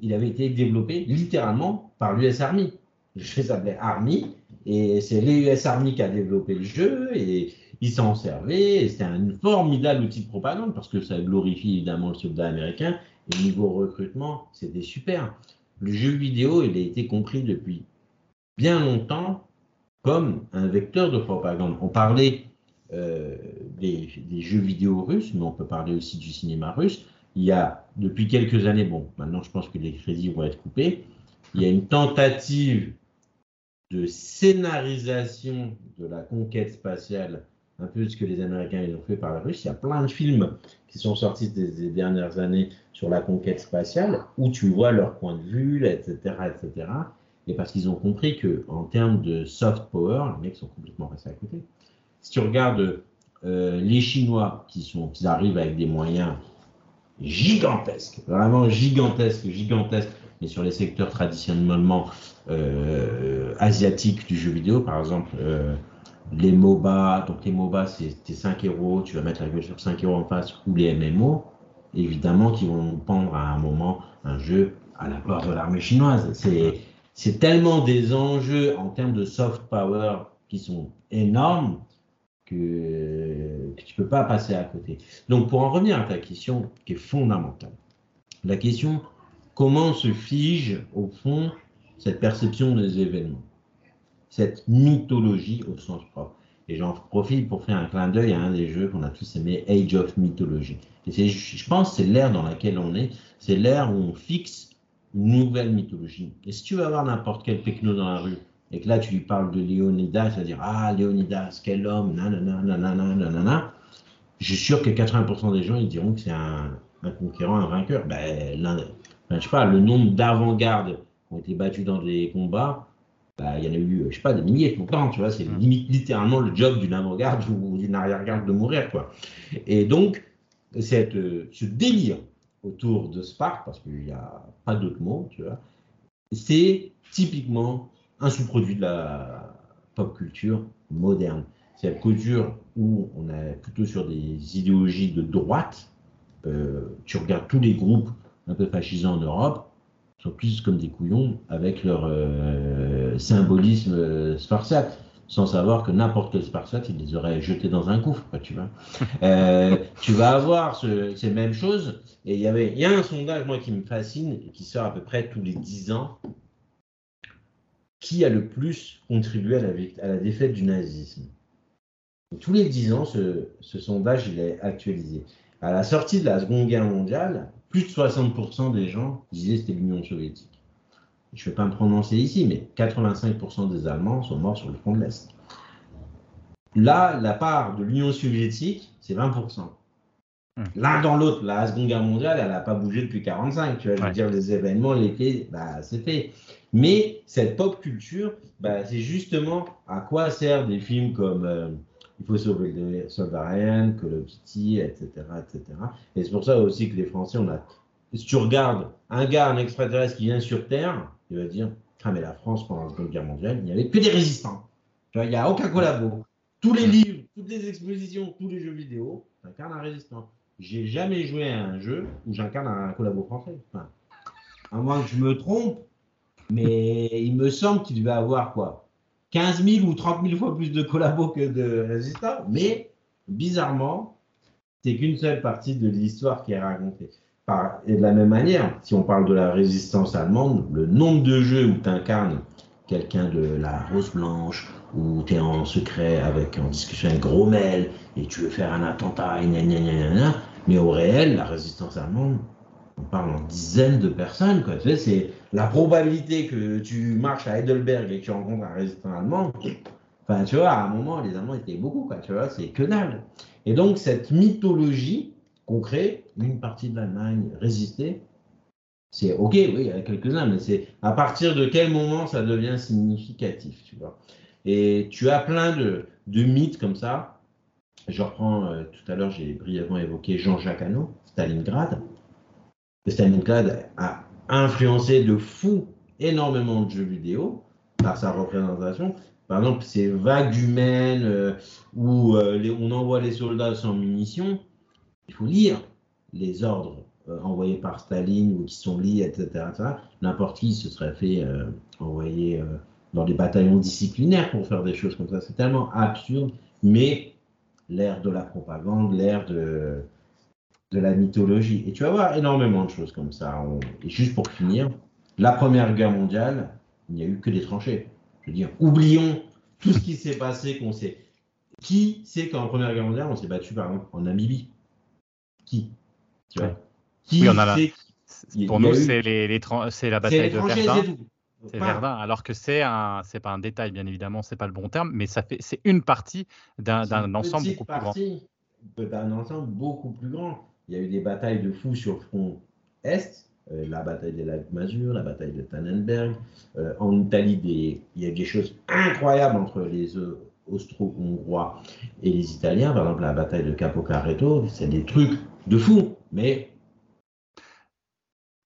Il avait été développé littéralement par l'US Army. Le jeu s'appelait Army et c'est l'US Army qui a développé le jeu et ils s'en servaient. C'était un formidable outil de propagande parce que ça glorifie évidemment le soldat américain et niveau recrutement, c'était super. Le jeu vidéo, il a été compris depuis bien longtemps comme un vecteur de propagande. On parlait euh, des, jeux vidéo russes, mais on peut parler aussi du cinéma russe. Il y a, depuis quelques années, bon, maintenant je pense que les crédits vont être coupés, il y a une tentative de scénarisation de la conquête spatiale, un peu ce que les Américains ont fait par la Russie. Il y a plein de films qui sont sortis des, dernières années sur la conquête spatiale, où tu vois leur point de vue, etc., etc et parce qu'ils ont compris que en termes de soft power, les mecs sont complètement restés à côté. Si tu regardes euh, les Chinois qui, sont, qui arrivent avec des moyens gigantesques, vraiment gigantesques, gigantesques, mais sur les secteurs traditionnellement euh, asiatiques du jeu vidéo, par exemple, euh, les MOBA, donc les MOBA, c'est 5 euros, tu vas mettre la gueule sur 5 euros en face, ou les MMO, évidemment, qui vont pendre à un moment un jeu à la porte de l'armée chinoise. C'est c'est tellement des enjeux en termes de soft power qui sont énormes que, tu ne peux pas passer à côté. Donc, pour en revenir à ta question qui est fondamentale, la question comment se fige au fond cette perception des événements, cette mythologie au sens propre? Et j'en profite pour faire un clin d'œil à un des jeux qu'on a tous aimé, Age of Mythology. Et je pense que c'est l'ère dans laquelle on est, c'est l'ère où on fixe une nouvelle mythologie. Et si tu vas voir n'importe quel techno dans la rue, et que là tu lui parles de Léonidas, vas dire Ah, Léonidas, quel homme, nanana, nanana, nanana. Je suis sûr que 80% des gens ils diront que c'est un, un conquérant, un vainqueur. Ben, l'un- ben, je sais pas, le nombre d'avant-gardes qui ont été battus dans des combats, ben, il y en a eu, je sais pas, des milliers tout le temps, tu vois. C'est Mm. limite littéralement le job d'une avant-garde ou d'une arrière-garde de mourir, quoi. Et donc, cette, euh, ce délire autour de Spark, parce qu'il n'y a pas d'autre mot, tu vois, c'est typiquement un sous-produit de la pop culture moderne. C'est la culture où on est plutôt sur des idéologies de droite. Euh, tu regardes tous les groupes un peu fascisants en Europe, sont plus comme des couillons avec leur euh, symbolisme euh, sans savoir que n'importe quel spartiate, ils les auraient jetés dans un gouffre, quoi, tu vois. Euh, tu vas avoir ce- ces mêmes choses. Et il y avait, il y a un sondage, moi, qui me fascine, et qui sort à peu près tous les 10 ans. Qui a le plus contribué à la, vict- à la défaite du nazisme? Et Tous les 10 ans, ce, ce sondage, il est actualisé. À la sortie de la Seconde Guerre mondiale, plus de 60% des gens disaient que c'était l'Union soviétique. Je ne vais pas me prononcer ici, mais 85% des Allemands sont morts sur le front de l'Est. Là, la part de l'Union soviétique, c'est 20%. Hmm. L'un dans l'autre, la Seconde Guerre mondiale, elle n'a pas bougé depuis 45. Tu vois, je veux dire, les événements, les faits, bah, c'est fait. Mais cette pop culture, bah, c'est justement à quoi servent des films comme euh, Il faut sauver le soldat Ryan, Call of Duty, etc., etc. Et c'est pour ça aussi que les Français, on a. Si tu regardes un gars, un extraterrestre qui vient sur Terre, il va dire Ah, mais la France, pendant la Seconde Guerre mondiale, il n'y avait que des résistants. Il n'y a aucun collabo. Tous les livres, toutes les expositions, tous les jeux vidéo, t'incarnes un résistant. J'ai jamais joué à un jeu où j'incarne un collabo français. Enfin, à moins que je me trompe, mais il me semble qu'il devait avoir quoi 15 000 ou 30 000 fois plus de collabos que de résistants. Mais bizarrement, c'est qu'une seule partie de l'histoire qui est racontée. Et de la même manière, si on parle de la résistance allemande, le nombre de jeux où tu incarnes quelqu'un de la Rose Blanche, où tu es en secret avec, en discussion avec Rommel, et tu veux faire un attentat, et mais au réel, la résistance allemande, on parle en dizaines de personnes. Quoi. Tu sais, c'est la probabilité que tu marches à Heidelberg et que tu rencontres un résistant allemand. Enfin, tu vois, à un moment, les Allemands étaient beaucoup, quoi. Tu vois, c'est que dalle. Et donc, cette mythologie qu'on crée, une partie de l'Allemagne résistait, c'est ok, oui, il y a quelques-uns, mais c'est à partir de quel moment ça devient significatif, tu vois. Et tu as plein de, de mythes comme ça. Je reprends, euh, tout à l'heure, j'ai brièvement évoqué Jean-Jacques Hano, Stalingrad. Stalingrad a influencé de fou énormément de jeux vidéo par sa représentation. Par exemple, ces vagues humaines euh, où euh, on envoie les soldats sans munitions, il faut lire les ordres euh, envoyés par Staline ou qui sont liés, etc. etc. N'importe qui se serait fait euh, envoyer euh, dans des bataillons disciplinaires pour faire des choses comme ça. C'est tellement absurde, mais l'ère de la propagande, l'ère de, la mythologie. Et tu vas voir énormément de choses comme ça. Et juste pour finir, la Première Guerre mondiale, il n'y a eu que des tranchées. Je veux dire, oublions tout ce qui s'est passé, qu'on sait. Qui sait qu'en Première Guerre mondiale, on s'est battu par exemple en Namibie Qui Tu vois Ouais. Qui Oui, on a la- Pour nous, eu- c'est les, les tran- c'est la bataille de Verdun. c'est Verdun, alors que c'est un, c'est pas un détail, bien évidemment, c'est pas le bon terme, mais ça fait, c'est une partie d'un ensemble beaucoup plus grand. D'un ensemble beaucoup plus grand. Il y a eu des batailles de fous sur le front Est, euh, la bataille des lacs Mazur, la bataille de Tannenberg. Euh, en Italie, des- il y a des choses incroyables entre les euh, Austro-Hongrois et les Italiens. Par exemple, la bataille de Capo Caretto, c'est des trucs de fous, mais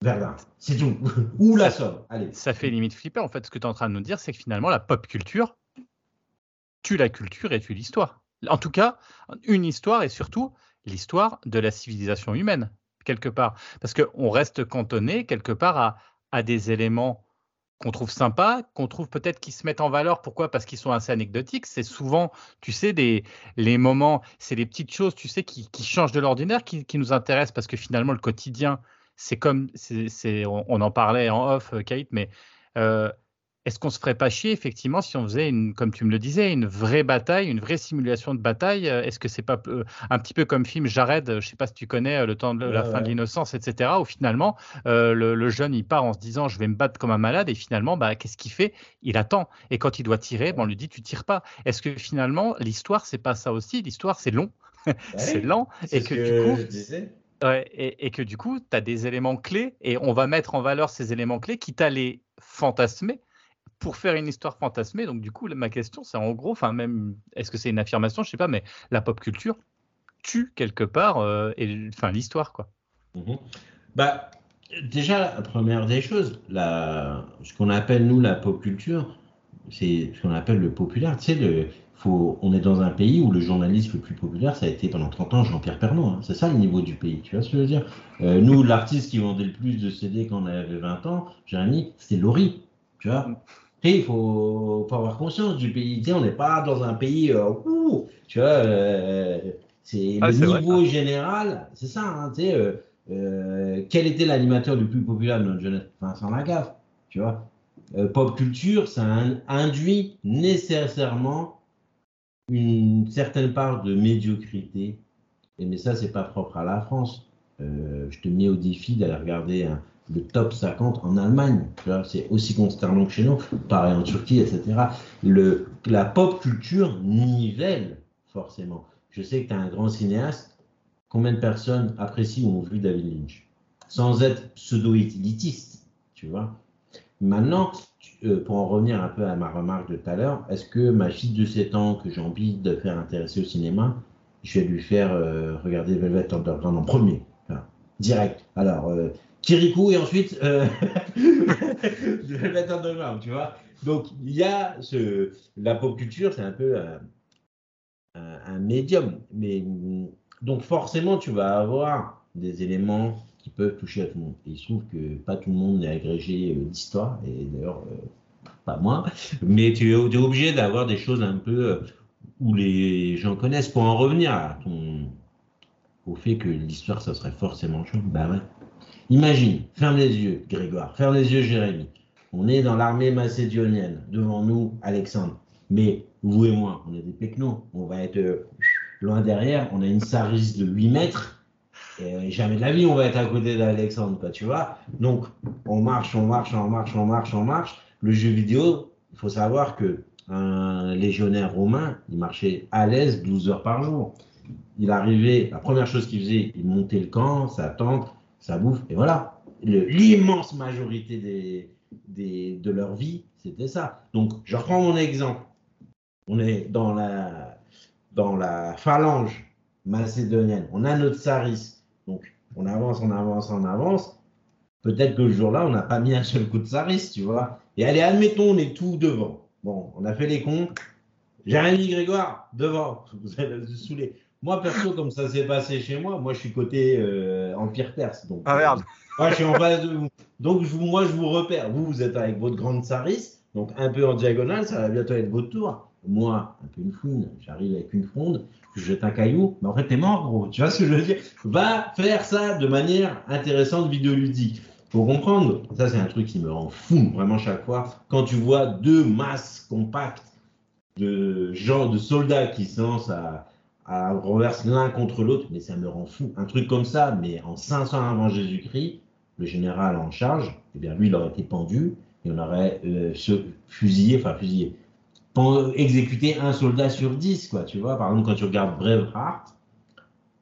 Verdun, c'est tout. Ou la Somme. Allez. Ça fait limite flipper, en fait. Ce que tu es en train de nous dire, c'est que finalement, la pop culture tue la culture et tue l'histoire. En tout cas, une histoire et surtout l'histoire de la civilisation humaine, quelque part. Parce qu'on reste cantonné, quelque part, à, à des éléments qu'on trouve sympas, qu'on trouve peut-être qui se mettent en valeur. Pourquoi? Parce qu'ils sont assez anecdotiques. C'est souvent, tu sais, des, les moments, c'est les petites choses, tu sais, qui, qui changent de l'ordinaire, qui, qui nous intéressent, parce que finalement, le quotidien, c'est comme, c'est, on en parlait en off, euh, Kate, mais euh, est-ce qu'on se ferait pas chier effectivement si on faisait une, comme tu me le disais, une vraie bataille, une vraie simulation de bataille? Euh, Est-ce que c'est pas euh, un petit peu comme film Jared Je sais pas si tu connais euh, le temps de la fin de l'innocence, etc. Où finalement le, jeune il part en se disant je vais me battre comme un malade et finalement bah qu'est-ce qu'il fait? Il attend et quand il doit tirer, bon, on lui dit tu tires pas. Est-ce que finalement l'histoire c'est pas ça aussi? L'histoire c'est long, c'est lent et que, du coup. et, et, que du coup, tu as des éléments clés et on va mettre en valeur ces éléments clés, quitte à les fantasmer, pour faire une histoire fantasmée. Donc, du coup, ma question, c'est en gros, enfin, même, est-ce que c'est une affirmation Je sais pas, mais la pop culture tue quelque part euh, et, enfin, l'histoire, quoi. Mhm. Bah, déjà, la première des choses, la, ce qu'on appelle, nous, la pop culture, c'est ce qu'on appelle le populaire. Tu sais, le, faut, on est dans un pays où le journaliste le plus populaire, ça a été pendant 30 ans Jean-Pierre Pernaut. Hein. C'est ça le niveau du pays, tu vois ce que je veux dire? Euh, Nous, l'artiste qui vendait le plus de CD quand on avait 20 ans, Jérémy, c'était Laurie. Tu vois? Il faut, avoir conscience du pays. on n'est pas dans un pays euh, où, tu vois, euh, c'est ah, le niveau général, c'est ça, hein, tu sais, euh, quel était l'animateur le plus populaire de notre jeunesse? Vincent Lagaffe, tu vois. pop culture, ça induit nécessairement une certaine part de médiocrité. Et, mais ça, c'est pas propre à la France. je te mets au défi d'aller regarder un, le top 50 en Allemagne. C'est aussi consternant que chez nous, pareil en Turquie, etc. Le, la pop culture nivelle forcément. Je sais que tu es un grand cinéaste. Combien de personnes apprécient ou ont vu David Lynch? Sans être pseudo-élitiste, tu vois. Maintenant, euh, pour en revenir un peu à ma remarque de tout à l'heure, est-ce que ma fille de 7 ans que j'ai envie de faire intéresser au cinéma, je vais lui faire euh, regarder Velvet Underground en premier Direct. Alors, euh, Kirikou et ensuite euh, vais mettre underground, tu vois. Donc il y a ce, la pop culture, c'est un peu un, médium, mais donc forcément tu vas avoir des éléments qui peuvent toucher à tout le monde. Il se trouve que pas tout le monde est agrégé euh, d'histoire, et d'ailleurs euh, pas moi, mais tu es, obligé d'avoir des choses un peu euh, où les gens connaissent pour en revenir au fait que l'histoire ça serait forcément chaud. Bah ouais. Imagine, ferme les yeux, Grégoire, ferme les yeux, Jérémy. On est dans l'armée macédonienne. Devant nous, Alexandre. Mais vous et moi, on est des pecnos. On va être euh, loin derrière. On a une sarisse de 8 mètres. Et euh, jamais de la vie, on va être à côté d'Alexandre, tu vois. Donc, on marche, on marche, on marche, on marche, on marche. Le jeu vidéo, il faut savoir que un légionnaire romain, il marchait à l'aise 12 heures par jour. Il arrivait, la première chose qu'il faisait, il montait le camp, sa tente, ça bouffe. Et voilà, l'immense majorité des, de leur vie, c'était ça. Donc, je reprends mon exemple. On est dans la, dans la phalange macédonienne. On a notre saris. Donc, on avance, on avance, on avance. Peut-être que le jour-là, on n'a pas mis un seul coup de saris, tu vois. Et allez, admettons, on est tout devant. Bon, on a fait les cons. Jérémy Grégoire, devant. Vous allez se saouler. Moi, perso, comme ça s'est passé chez moi, moi, je suis côté euh, Empire Perse. Donc, ah merde. Euh, moi, je suis en face de vous. Donc, moi, je vous repère. Vous, vous êtes avec votre grande saris, donc un peu en diagonale, ça va bientôt être votre tour. Moi, un peu une fouine, j'arrive avec une fronde, je jette un caillou, mais en fait, t'es mort, gros. Tu vois ce que je veux dire? Va faire ça de manière intéressante, vidéoludique. Pour comprendre, ça, c'est un truc qui me rend fou, vraiment, chaque fois. Quand tu vois deux masses compactes de gens, de soldats qui se lancent à à l'un contre l'autre, mais ça me rend fou. Un truc comme ça, mais en 500 avant Jésus-Christ, le général en charge, eh bien lui, il aurait été pendu et on aurait euh, fusillé, enfin fusillé, exécuté un soldat sur dix, quoi. Tu vois, par exemple, quand tu regardes Braveheart,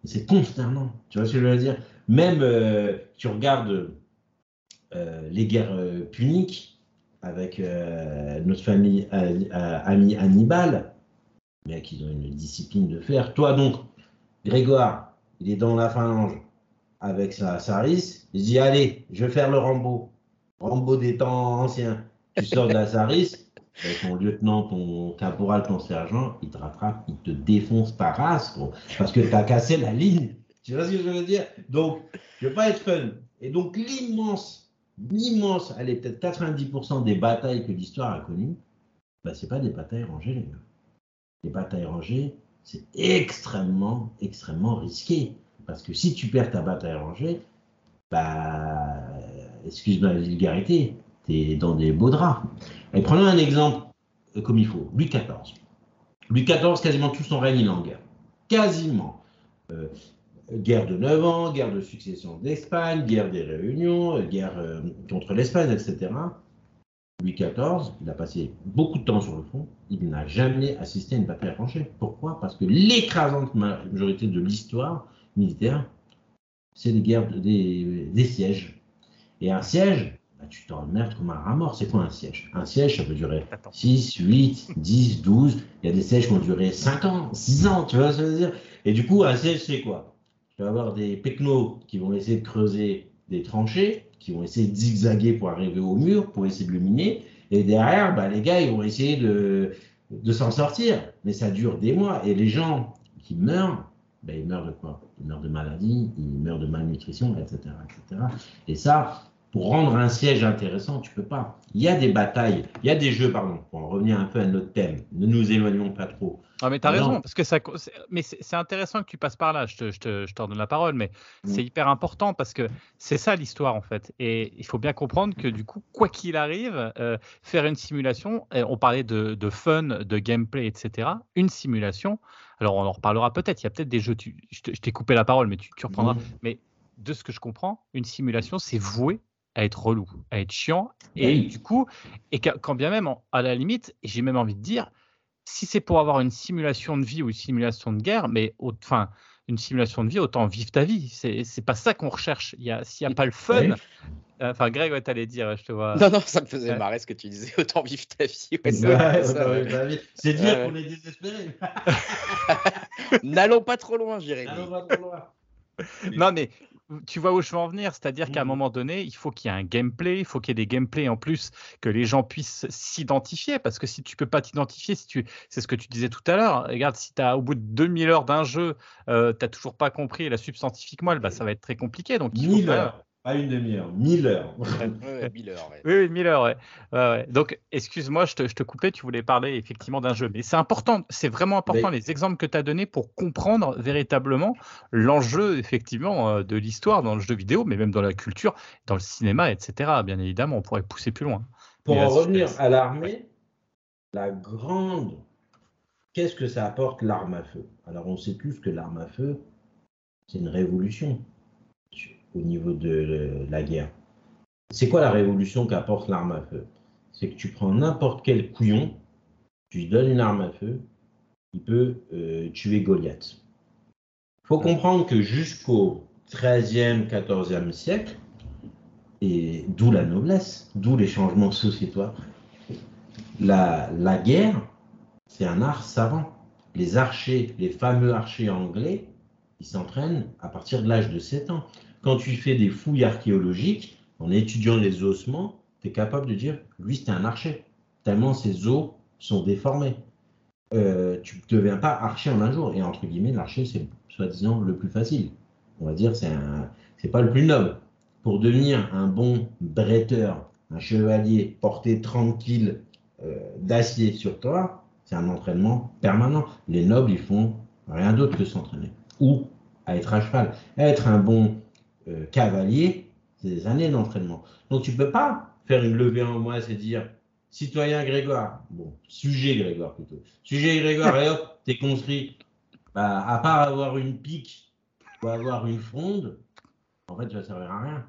c'est consternant. Tu vois ce que je veux dire Même euh, tu regardes euh, les guerres puniques avec notre famille ami Hannibal mecs, ils ont une discipline de fer. Toi, donc, Grégoire, il est dans la phalange avec sa Saris. Il dit Allez, je vais faire le Rambo. Rambo des temps anciens. Tu sors de la Saris, ton lieutenant, ton caporal, ton sergent, il te rattrape, il te défonce ta race, parce que tu as cassé la ligne. Tu vois ce que je veux dire? Donc, je vais pas être fun. Et donc, l'immense, l'immense, allez, peut-être 90% des batailles que l'histoire a connues, bah, ce pas des batailles rangées, les gars les batailles rangées, c'est extrêmement, extrêmement risqué. Parce que si tu perds ta bataille rangée, bah, excuse-moi la vulgarité, es dans des beaux draps. Et prenons un exemple euh, comme il faut. Louis XIV. Louis XIV, quasiment tout son règne, il est en guerre. Quasiment. Euh, guerre de 9 ans, guerre de succession d'Espagne, guerre des Réunions, euh, guerre contre l'Espagne, etc. Louis XIV, il a passé beaucoup de temps sur le front, il n'a jamais assisté à une bataille tranchée. Pourquoi? Parce que l'écrasante majorité de l'histoire militaire, c'est des guerres, de- des, des sièges. Et un siège, bah, tu t'emmerdes comme un rat mort. C'est quoi un siège? Un siège, ça peut durer Attends. 6, 8, 10, 12. Il y a des sièges qui vont durer 5 ans, 6 ans, tu vois ce que je veux dire? Et du coup, un siège, c'est quoi? Tu vas avoir des pecnos qui vont essayer de creuser des tranchées, qui vont essayer de zigzaguer pour arriver au mur, pour essayer de le miner. Et derrière, bah, les gars, ils vont essayer de, de s'en sortir. Mais ça dure des mois. Et les gens qui meurent, ben, ils meurent de quoi? Ils meurent de maladie, ils meurent de malnutrition, etc., etc. Et ça, pour rendre un siège intéressant, tu peux pas. Il y a des batailles, il y a des jeux, pardon, pour en revenir un peu à notre thème. Ne nous éloignons pas trop. Ah, mais t'as Non. raison, parce que ça, c'est- mais c'est c'est intéressant que tu passes par là. Je te, je te, je te redonne la parole, mais c'est Mm. hyper important parce que c'est ça l'histoire en fait. Et il faut bien comprendre que du coup, quoi qu'il arrive, euh, faire une simulation, on parlait de, de fun, de gameplay, etc. Une simulation. Alors on en reparlera peut-être. Il y a peut-être des jeux. Tu, je t'ai coupé la parole, mais tu, tu reprendras. Mm. Mais de ce que je comprends, une simulation, c'est voué à être relou, à être chiant. Et Oui. du coup, et quand bien même, à la limite, j'ai même envie de dire, si c'est pour avoir une simulation de vie ou une simulation de guerre, mais enfin, une simulation de vie, autant vivre ta vie. C'est pas ça qu'on recherche. Il y a- S'il n'y a pas le fun, Oui. euh, enfin, Greg, ouais, t'allais dire, je te vois. Non, non, ça me faisait Ouais. marrer ce que tu disais. Autant vivre ta vie. Ouais, c'est Ouais, ouais. C'est dire qu'on est désespéré. N'allons pas trop loin, Jérémy. Allons pas trop loin. Non, mais tu vois où je veux en venir, c'est-à-dire qu'à un Mhm. moment donné, il faut qu'il y ait un gameplay, il faut qu'il y ait des gameplays en plus que les gens puissent s'identifier, parce que si tu peux pas t'identifier, si tu, c'est ce que tu disais tout à l'heure. Regarde, si tu as au bout de 2000 heures d'un jeu, euh, tu toujours pas compris la substantifique moelle, bah, ça va être très compliqué. Donc il faut 1000 quand même- heures, pas une demi-heure, 1000 heures. Ouais, ouais. Oui, oui, 1000 heures, ouais. Ouais, ouais. Donc, excuse-moi, je te, je te coupais, tu voulais parler effectivement d'un jeu. Mais c'est important, c'est vraiment important Mais- les exemples que tu as donnés pour comprendre véritablement l'enjeu, effectivement, euh, de l'histoire dans le jeu vidéo, mais même dans la culture, dans le cinéma, etc. Bien évidemment, on pourrait pousser plus loin. Pour Mais en là, revenir à l'armée, la grande. Qu'est-ce que ça apporte l'arme à feu? Alors, on sait tous que l'arme à feu, c'est une révolution au niveau de euh, la guerre. C'est quoi la révolution qu'apporte l'arme à feu? C'est que tu prends n'importe quel couillon, tu lui donnes une arme à feu, il peut euh, tuer Goliath. Il faut comprendre que jusqu'au 13e, 14e siècle, et d'où la noblesse, d'où les changements sociétaux. La, la guerre, c'est un art savant. Les archers, les fameux archers anglais, ils s'entraînent à partir de l'âge de 7 ans. Quand tu fais des fouilles archéologiques, en étudiant les ossements, tu es capable de dire, lui, c'était un archer, tellement ses os sont déformés. Euh, tu ne deviens pas archer en un jour. Et entre guillemets, l'archer, c'est soi-disant le plus facile. On va dire, c'est un, c'est pas le plus noble pour devenir un bon bretteur, un chevalier porté tranquille euh, d'acier sur toi, c'est un entraînement permanent. Les nobles, ils font rien d'autre que s'entraîner. Ou à être à cheval. Être un bon euh, cavalier, c'est des années d'entraînement. Donc tu peux pas faire une levée en main et dire citoyen Grégoire, bon, sujet Grégoire plutôt. Sujet Grégoire, et hop, t'es construit. Bah, à part avoir une pique ou avoir une fronde, en fait, ça ne servir à rien.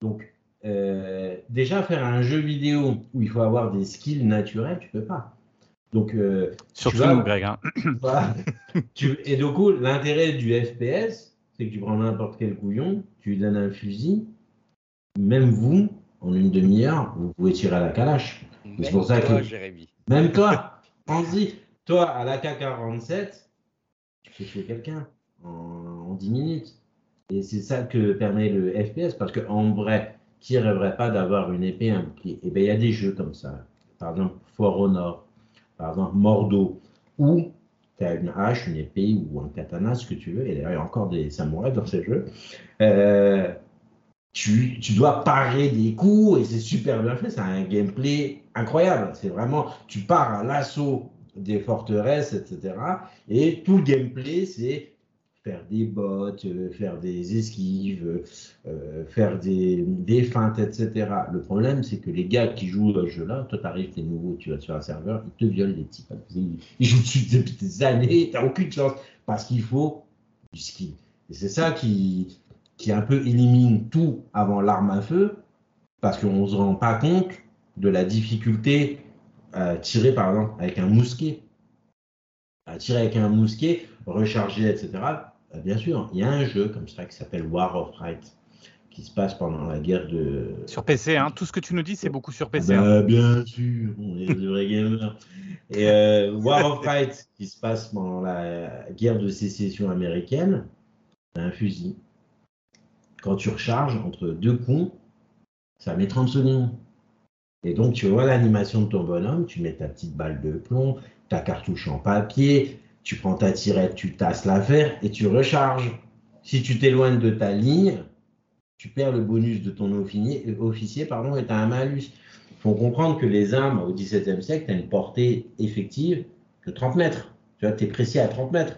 Donc, euh, déjà, faire un jeu vidéo où il faut avoir des skills naturels, tu peux pas. Donc, euh, Surtout vas- nous, Greg. hein. Tu- et du coup, l'intérêt du FPS, c'est que tu prends n'importe quel couillon, tu lui donnes un fusil, même vous, en une demi-heure, vous pouvez tirer à la calache. C'est pour Même ça toi, que- Jérémy. Même toi, pense-y, toi, à l'AK-47, tu peux tuer quelqu'un en, en 10 minutes. Et c'est ça que permet le FPS, parce qu'en vrai, qui rêverait pas d'avoir une épée, un bouclier Et bien, il y a des jeux comme ça. Par exemple, For Honor, par exemple, Mordo, où tu as une hache, une épée ou un katana, ce que tu veux. Et d'ailleurs, il y a encore des samouraïs dans ces jeux. Euh, tu, tu dois parer des coups et c'est super bien fait. C'est un gameplay incroyable. C'est vraiment, tu pars à l'assaut des forteresses, etc. Et tout le gameplay, c'est faire des bottes, euh, faire des esquives, euh, faire des, des feintes, etc. Le problème, c'est que les gars qui jouent à ce jeu-là, toi, t'arrives, t'es nouveau, tu vas sur un serveur, ils te violent les types. Ils, jouent dessus depuis des années, t'as aucune chance, parce qu'il faut du skill. C'est ça qui, qui un peu élimine tout avant l'arme à feu, parce qu'on ne se rend pas compte de la difficulté à tirer, par exemple, avec un mousquet. À tirer avec un mousquet, recharger, etc. Euh, bien sûr, il y a un jeu comme ça qui s'appelle War of Right, qui se passe pendant la guerre de. Sur PC, hein. tout ce que tu nous dis, c'est beaucoup sur PC. Bah, hein. Bien sûr, on est des vrais gamers. Et euh, War of Right, qui se passe pendant la guerre de sécession américaine, un fusil. Quand tu recharges entre deux coups, ça met 30 secondes. Et donc, tu vois l'animation de ton bonhomme, tu mets ta petite balle de plomb, ta cartouche en papier, tu prends ta tirette, tu tasses l'affaire et tu recharges. Si tu t'éloignes de ta ligne, tu perds le bonus de ton officier, pardon, et tu as un malus. Il faut comprendre que les armes au XVIIe siècle, tu as une portée effective de 30 mètres. Tu vois, tu précis à 30 mètres.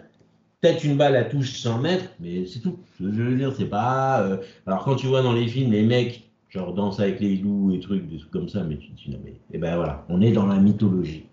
Peut-être une balle à touche 100 mètres, mais c'est tout. Je veux dire, c'est pas. euh, Alors, quand tu vois dans les films les mecs, genre Danse avec les loups et trucs, des trucs comme ça, mais tu te dis, non, mais. Et ben voilà, on est dans la mythologie.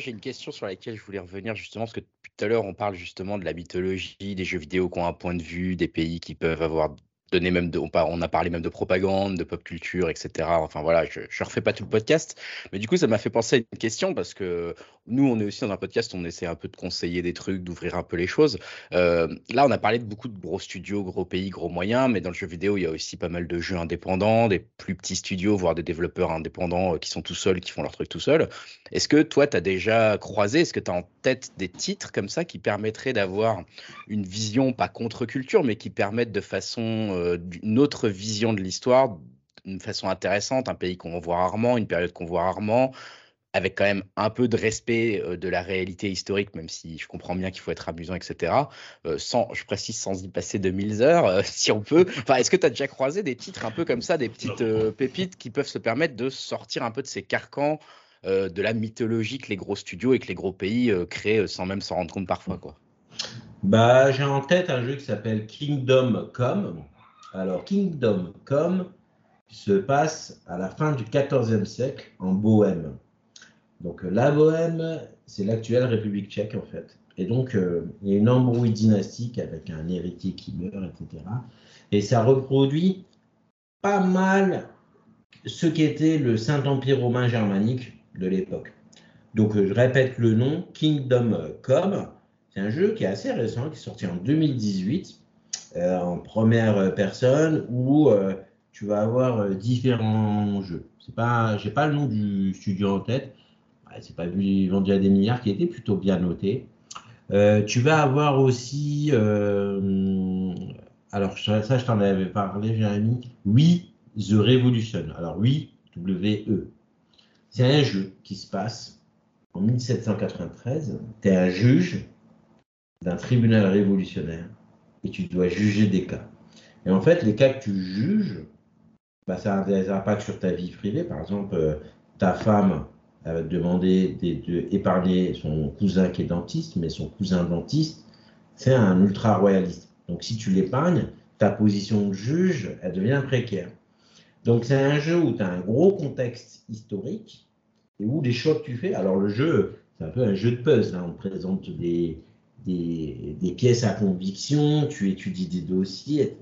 J'ai une question sur laquelle je voulais revenir justement, parce que tout à l'heure, on parle justement de la mythologie, des jeux vidéo qui ont un point de vue, des pays qui peuvent avoir donné même de, on a parlé même de propagande, de pop culture, etc. Enfin voilà, je, je refais pas tout le podcast, mais du coup, ça m'a fait penser à une question parce que nous, on est aussi dans un podcast, on essaie un peu de conseiller des trucs, d'ouvrir un peu les choses. Euh, là, on a parlé de beaucoup de gros studios, gros pays, gros moyens, mais dans le jeu vidéo, il y a aussi pas mal de jeux indépendants, des plus petits studios, voire des développeurs indépendants euh, qui sont tout seuls, qui font leur truc tout seuls. Est-ce que toi, tu as déjà croisé, est-ce que tu as en tête des titres comme ça qui permettraient d'avoir une vision, pas contre-culture, mais qui permettent de façon, euh, d'une autre vision de l'histoire, d'une façon intéressante, un pays qu'on voit rarement, une période qu'on voit rarement, avec quand même un peu de respect euh, de la réalité historique, même si je comprends bien qu'il faut être amusant, etc. Euh, sans, je précise, sans y passer 2000 heures, euh, si on peut. Enfin, est-ce que tu as déjà croisé des titres un peu comme ça, des petites euh, pépites qui peuvent se permettre de sortir un peu de ces carcans de la mythologie que les gros studios et que les gros pays créent sans même s'en rendre compte parfois, quoi? Bah, j'ai en tête un jeu qui s'appelle Kingdom Come. Alors, Kingdom Come se passe à la fin du XIVe siècle en Bohème. Donc, euh, la Bohème, c'est l'actuelle République tchèque, en fait. Et donc, euh, il y a une embrouille dynastique avec un héritier qui meurt, etc. Et ça reproduit pas mal ce qu'était le Saint-Empire romain germanique de l'époque. Donc, euh, je répète le nom, Kingdom Come. C'est un jeu qui est assez récent, qui est sorti en 2018, euh, en première personne, où tu vas avoir différents jeux. C'est pas, j'ai pas le nom du studio en tête. C'est pas vendu à des milliards, qui était plutôt bien noté. Euh, tu vas avoir aussi, euh, alors ça, ça, je t'en avais parlé, Jérémy. Oui, The Revolution. Alors oui, W-E. C'est un jeu qui se passe en 1793. Tu es un juge d'un tribunal révolutionnaire et tu dois juger des cas. Et en fait, les cas que tu juges, bah, ça a des impacts sur ta vie privée. Par exemple, euh, ta femme te demander d'épargner son cousin qui est dentiste, mais son cousin dentiste, c'est un ultra-royaliste. Donc si tu l'épargnes, ta position de juge, elle devient précaire. Donc c'est un jeu où tu as un gros contexte historique et où les choix que tu fais, alors le jeu, c'est un peu un jeu de puzzle, hein. on te présente des, des, des, pièces à conviction, tu étudies des dossiers, etc.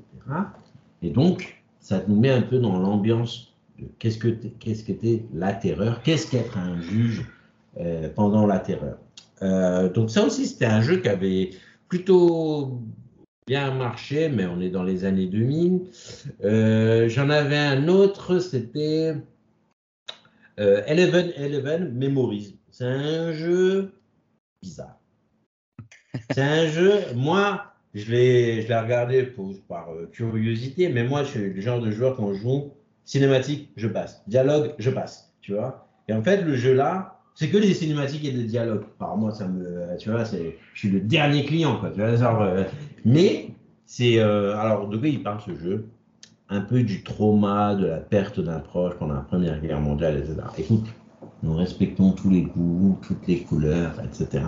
Et donc, ça nous met un peu dans l'ambiance qu'est-ce que qu'est-ce qu'était la terreur, qu'est-ce qu'être un juge euh, pendant la terreur? Euh, donc ça aussi, c'était un jeu qui avait plutôt bien marché, mais on est dans les années 2000. Euh, J'en avais un autre, c'était Eleven Eleven Memories. C'est un jeu bizarre. C'est un jeu, moi, je l'ai regardé par curiosité, mais moi, je suis le genre de joueur je joue cinématique, je passe. Dialogue, je passe. Tu vois? Et en fait, le jeu là, c'est que des cinématiques et des dialogues. Par moi, ça me. Tu vois, je suis le dernier client, quoi. Tu vois, genre, euh, mais c'est. Euh, alors, de quoi il parle ce jeu? Un peu du trauma, de la perte d'un proche pendant la Première Guerre mondiale, etc. Écoute, nous respectons tous les goûts, toutes les couleurs, etc.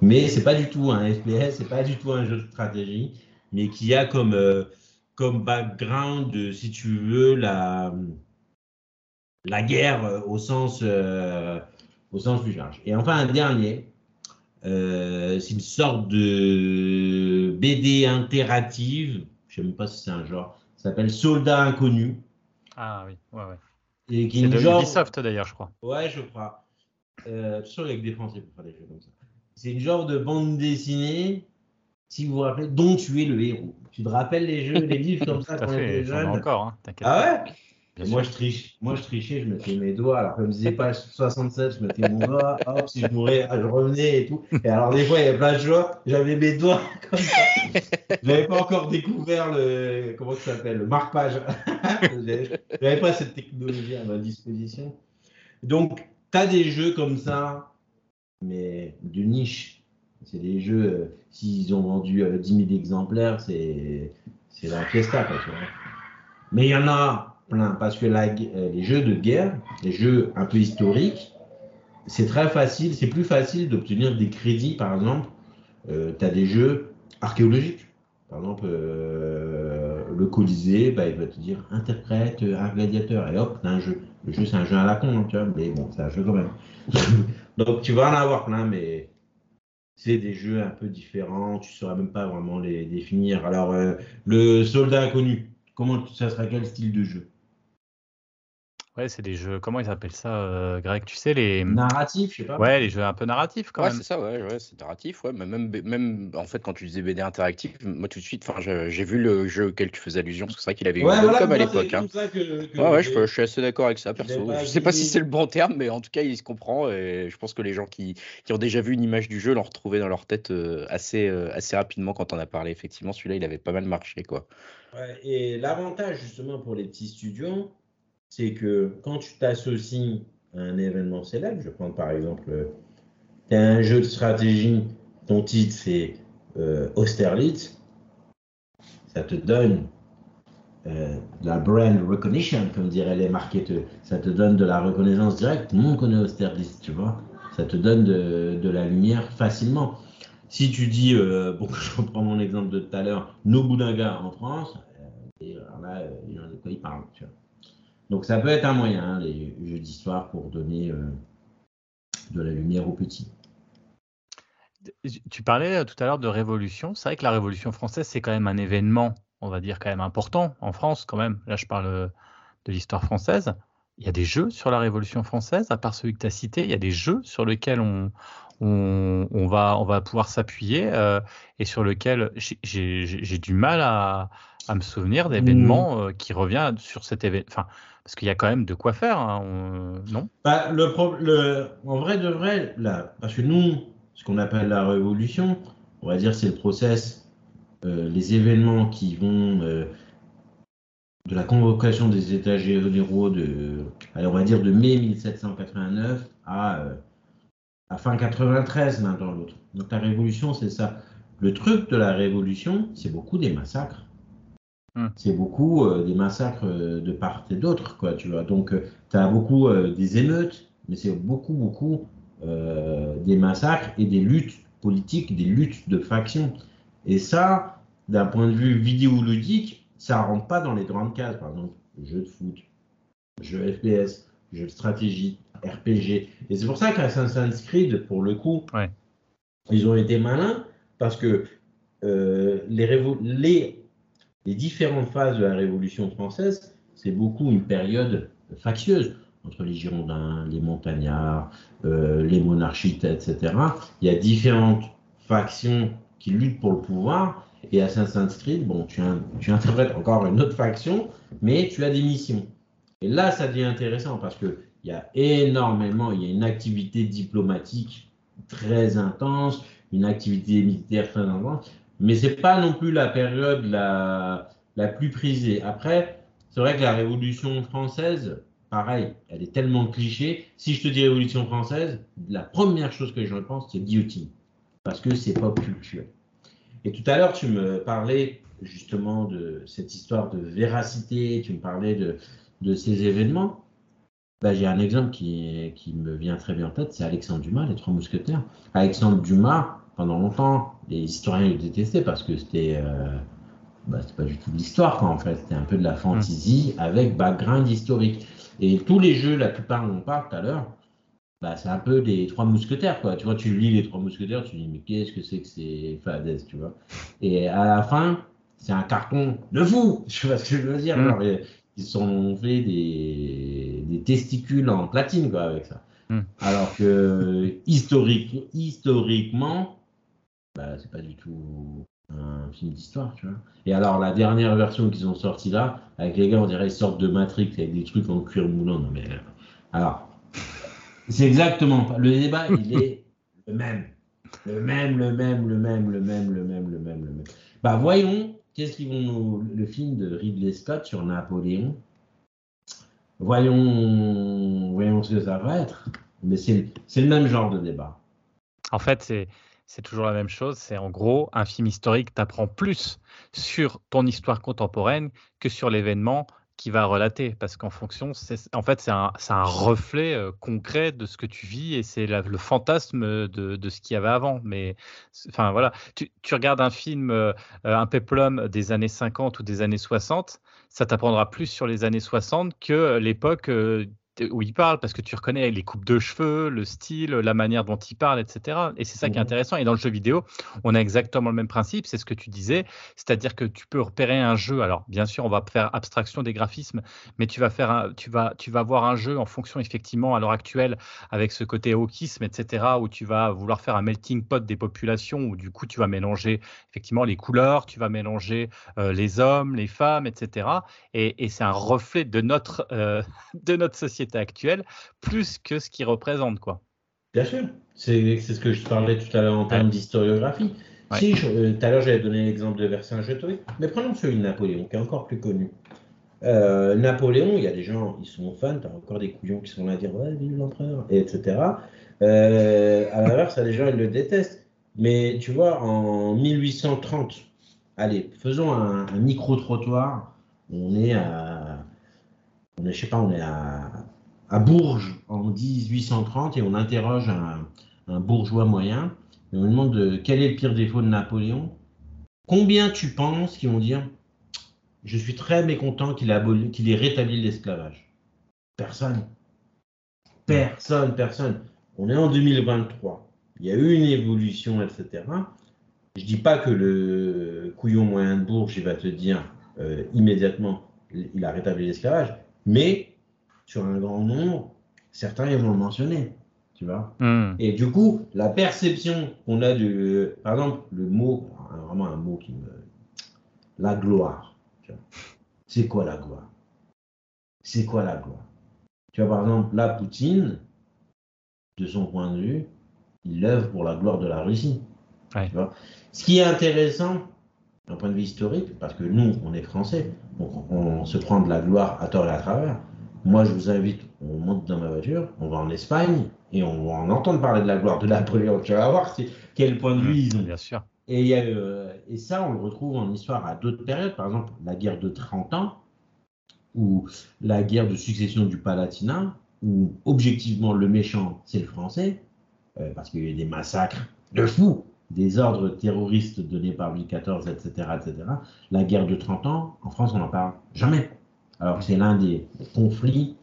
mais c'est pas du tout un FPS, c'est pas du tout un jeu de stratégie, mais qui a comme, euh, comme background, euh, si tu veux, la, la guerre euh, au sens, euh, au sens plus large. Et enfin, un dernier, euh, c'est une sorte de BD interactive, je sais même pas si c'est un genre, ça s'appelle Soldat Inconnu. Ah oui, ouais, ouais. Et qui est C'est une de genre- Ubisoft d'ailleurs, je crois. Ouais, je crois. Euh, toujours avec des Français pour faire des jeux comme ça. C'est une genre de bande dessinée, si vous vous rappelez, dont tu es le héros. Tu te rappelles les jeux, les livres comme ça quand on était jeune encore, hein. Ah ouais moi je, triche, moi je trichais, je mettais mes doigts, alors comme disait page 67, je mettais mon doigt, hop, si je mourais, je revenais et tout. Et alors des fois il y avait plein de joueurs, j'avais mes doigts comme ça. J'avais pas encore découvert le, comment ça s'appelle, le marque-page. J'avais j'avais pas cette technologie à ma disposition. Donc, tu as des jeux comme ça, mais de niche. C'est des jeux, euh, s'ils ont vendu euh, 10 000 exemplaires, c'est la fiesta. Mais il y en a plein, parce que euh, les jeux de guerre, les jeux un peu historiques, c'est très facile, c'est plus facile d'obtenir des crédits, par exemple. tu as des jeux archéologiques. Par exemple, euh, le Colisée, bah, il va te dire interprète euh, un gladiateur, et hop, t'as un jeu. Le jeu, c'est un jeu à la con, hein, mais bon, c'est un jeu quand même. Donc, tu vas en avoir plein, mais c'est des jeux un peu différents, tu ne sauras même pas vraiment les définir. Alors, euh, le soldat inconnu, comment ça sera quel style de jeu? Ouais, c'est des jeux. Comment ils appellent ça, euh, Greg Tu sais, les. Narratif, je sais pas. Ouais, les jeux un peu narratifs quand Ouais, même. c'est ça, ouais, ouais, c'est narratif, ouais. Mais même, même, en fait, quand tu disais BD interactif, moi tout de suite, j'ai vu le jeu auquel tu faisais allusion, parce que c'est vrai qu'il avait eu Ouais, voilà, comme à l'époque. hein. Ouais, ouais, je, suis assez d'accord avec ça, perso. Je sais pas si c'est le bon terme, mais en tout cas, il se comprend. Et je pense que les gens qui, qui ont déjà vu une image du jeu l'ont retrouvé dans leur tête euh, assez, euh, assez rapidement quand on a parlé. Effectivement, celui-là, il avait pas mal marché, quoi. Ouais, et l'avantage justement pour les petits studios, c'est que quand tu t'associes à un événement célèbre, je prends par exemple, tu as un jeu de stratégie, ton titre c'est euh, Austerlitz, ça te donne euh, de la brand recognition, comme diraient les marketeurs. Ça te donne de la reconnaissance directe. Tout le monde connaît Austerlitz, tu vois. Ça te donne de, la lumière facilement. Si tu dis, euh, bon, je reprends mon exemple de tout à l'heure, Nobunaga en France, euh, et là, euh, il y en a de quoi il parle. Tu vois. Donc ça peut être un moyen, hein, les jeux d'histoire, pour donner euh, de la lumière aux petits. Tu parlais euh, tout à l'heure de Révolution. C'est vrai que la Révolution française, c'est quand même un événement, on va dire, quand même important en France, quand même. Là, je parle euh, de l'histoire française. Il y a des jeux sur la Révolution française, à part celui que tu as cité. Il y a des jeux sur lesquels on, on, on va, on va pouvoir s'appuyer euh, et sur lesquels j'ai- du mal à, à me souvenir d'événements euh, qui reviennent sur cet événement. Enfin, parce qu'il y a quand même de quoi faire, hein, on- non? Bah, le, pro- le, en vrai de vrai, là, parce que nous, ce qu'on appelle la révolution, on va dire c'est le process, euh, les événements qui vont euh, de la convocation des États généraux de, allez, on va dire de mai 1789 à, à fin 93 l'un dans l'autre. Donc la révolution, c'est ça. Le truc de la révolution, c'est beaucoup des massacres. Hmm. C'est beaucoup euh, des massacres euh, de part et d'autre, quoi, tu vois. Donc, tu as beaucoup euh, des émeutes, mais c'est beaucoup, beaucoup euh, des massacres et des luttes politiques, des luttes de factions. Et ça, d'un point de vue vidéoludique, ça rentre pas dans les grandes cases. Par exemple, jeux de foot, jeux FPS, jeux de stratégie, RPG. Et c'est pour ça qu'Assassin's Creed, pour le coup, Ouais. ils ont été malins parce que euh, les, les, les différentes phases de la Révolution française, c'est beaucoup une période factieuse entre les Girondins, les Montagnards, euh, les monarchites, etc. Il y a différentes factions qui luttent pour le pouvoir. Et Assassin's Creed, bon, tu, tu interprètes encore une autre faction, mais tu as des missions. Et là, ça devient intéressant parce que il y a énormément, il y a une activité diplomatique très intense, une activité militaire très intense, mais c'est pas non plus la période la, la plus prisée. Après, c'est vrai que la Révolution française, pareil, elle est tellement cliché. Si je te dis Révolution française, la première chose que je pense, c'est guillotine, parce que c'est pop culture. Et tout à l'heure, tu me parlais justement de cette histoire de véracité, tu me parlais de, de ces événements. Bah, J'ai un exemple qui, qui me vient très bien en tête, c'est Alexandre Dumas, Les Trois Mousquetaires. Alexandre Dumas, pendant longtemps, les historiens le détestaient parce que c'était euh, c'était pas du tout de l'histoire, en fait. C'était un peu de la fantasy avec background historique. Et tous les jeux, la plupart, on en parle tout à l'heure, bah, c'est un peu les trois mousquetaires, quoi. Tu vois, tu lis les trois mousquetaires, tu dis, mais qu'est-ce que c'est que c'est Fadès, tu vois? Et à la fin, c'est un carton de fou, tu vois ce que je veux dire? Mm. Genre, ils- sont fait des, des testicules en platine, quoi, avec ça. Mm. Alors que historique, historiquement, bah, c'est pas du tout un film d'histoire, tu vois. Et alors, la dernière version qu'ils ont sortie là, avec les gars, on dirait ils sortent de Matrix avec des trucs en cuir moulant. Non, mais. Alors, c'est exactement pas. Le débat, il est le même. Le même, le même, le même, le même, le même, le même, le même. Bah, voyons, qu'est-ce qu'ils vont nous. Le film de Ridley Scott sur Napoléon? Voyons, voyons ce que ça va être. Mais c'est le même genre de débat. En fait, c'est c'est toujours la même chose. C'est en gros un film historique t'apprend plus sur ton histoire contemporaine que sur l'événement qui va relater, parce qu'en fonction, en fait c'est un, reflet euh, concret de ce que tu vis et c'est le fantasme de, de ce qu'il y avait avant. Mais enfin voilà, tu, regardes un film, euh, euh, un péplum des années 50 ou des années 60, ça t'apprendra plus sur les années 60 que l'époque euh, où il parle, parce que tu reconnais les coupes de cheveux, le style, la manière dont il parle, etc. Et c'est ça qui est Mhm. intéressant. Et dans le jeu vidéo, on a exactement le même principe, c'est ce que tu disais, c'est-à-dire que tu peux repérer un jeu. Alors, bien sûr, on va faire abstraction des graphismes, mais tu vas faire, un, tu vas, tu vas voir un jeu en fonction effectivement à l'heure actuelle avec ce côté hawkisme, etc., où tu vas vouloir faire un melting pot des populations, où du coup tu vas mélanger effectivement les couleurs, tu vas mélanger euh, les hommes, les femmes, etc. Et, et c'est un reflet de notre, euh, de notre société actuelle, plus que ce qu'il représente, quoi. Bien sûr, c'est ce que je parlais tout à l'heure en termes d'historiographie. Ouais. Si, je- euh, tout à l'heure j'avais donné l'exemple de Vercingétorix, mais prenons celui de Napoléon, qui est encore plus connu. Euh, Napoléon, il y a des gens, ils sont fans, t'as encore des couillons qui sont là à dire ouais, vive l'empereur, et etc. Euh, à l'inverse, il y a des gens, ils le détestent. Mais tu vois, en 1830, allez, faisons un, un micro-trottoir. On est à, on est, je sais pas, on est à, à Bourges en 1830 et on interroge un, bourgeois moyen et on lui demande de, quel est le pire défaut de Napoléon? Combien tu penses qu'ils vont dire Je suis très mécontent qu'il ait, rétabli l'esclavage? Personne. Personne, personne. On est en 2023. Il y a eu une évolution, etc. Je dis pas que le couillon moyen de Bourges, il va te dire euh, immédiatement, il a rétabli l'esclavage, mais sur un grand nombre, certains ils vont le mentionner, tu vois. Hmm. Et du coup, la perception qu'on a de, par exemple, le mot, vraiment un mot qui me, la gloire. C'est quoi la gloire? C'est quoi la gloire? Tu vois, par exemple, là, Poutine, de son point de vue, il œuvre pour la gloire de la Russie. Ouais. Tu vois Ce qui est intéressant, d'un point de vue historique, parce que nous, on est français, donc on se prend de la gloire à tort et à travers. Moi, je vous invite, on monte dans ma voiture, on va en Espagne et on va en entendre parler de la gloire de Napoléon. Tu vas voir quel point de vue ils ont. Bien sûr. Et, il y a, euh, et ça, on le retrouve en histoire à d'autres périodes, par exemple la guerre de 30 ans, ou la guerre de succession du Palatinat, où objectivement le méchant, c'est le français, euh, parce qu'il y a eu des massacres de fous, des ordres terroristes donnés par Louis XIV, etc., etc. La guerre de 30 ans, en France, on n'en parle jamais. Alors que c'est l'un des conflits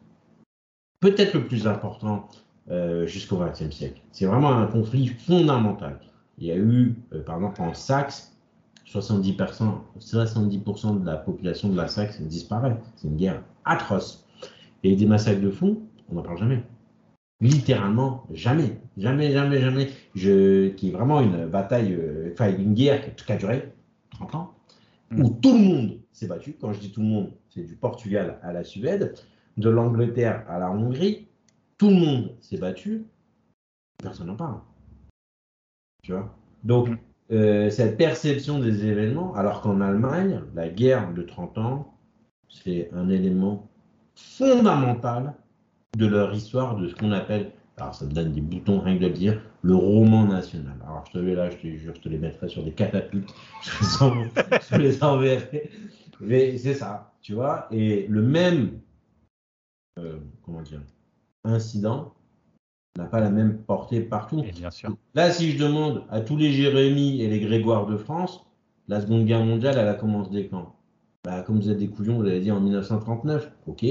peut-être le plus important euh, jusqu'au XXe siècle. C'est vraiment un conflit fondamental. Il y a eu, euh, par exemple, en Saxe, 70%, 70% de la population de la Saxe disparaît. C'est une guerre atroce. Et des massacres de fond, on n'en parle jamais. Littéralement, jamais. Jamais, jamais, jamais. Je, qui est vraiment une bataille, euh, enfin une guerre qui- qui a duré 30 ans, où tout le monde s'est battu. Quand je dis tout le monde, c'est du Portugal à la Suède, de l'Angleterre à la Hongrie. Tout le monde s'est battu. Personne n'en parle. Tu vois? Donc, Mm. euh, cette perception des événements, alors qu'en Allemagne, la guerre de 30 ans, c'est un élément fondamental de leur histoire, de ce qu'on appelle, alors ça me donne des boutons rien que de le dire, le roman national. Alors je te vais là, je te jure, je te les mettrai sur des catapultes, je les, en- je les enverrai. Mais c'est ça, tu vois, et le même, euh, comment dire, incident n'a pas la même portée partout. Et bien sûr. Là, si je demande à tous les Jérémy et les Grégoire de France, la Seconde Guerre mondiale, elle a commencé quand? Bah, Comme vous êtes des couillons, vous l'avez dit en 1939. Ok.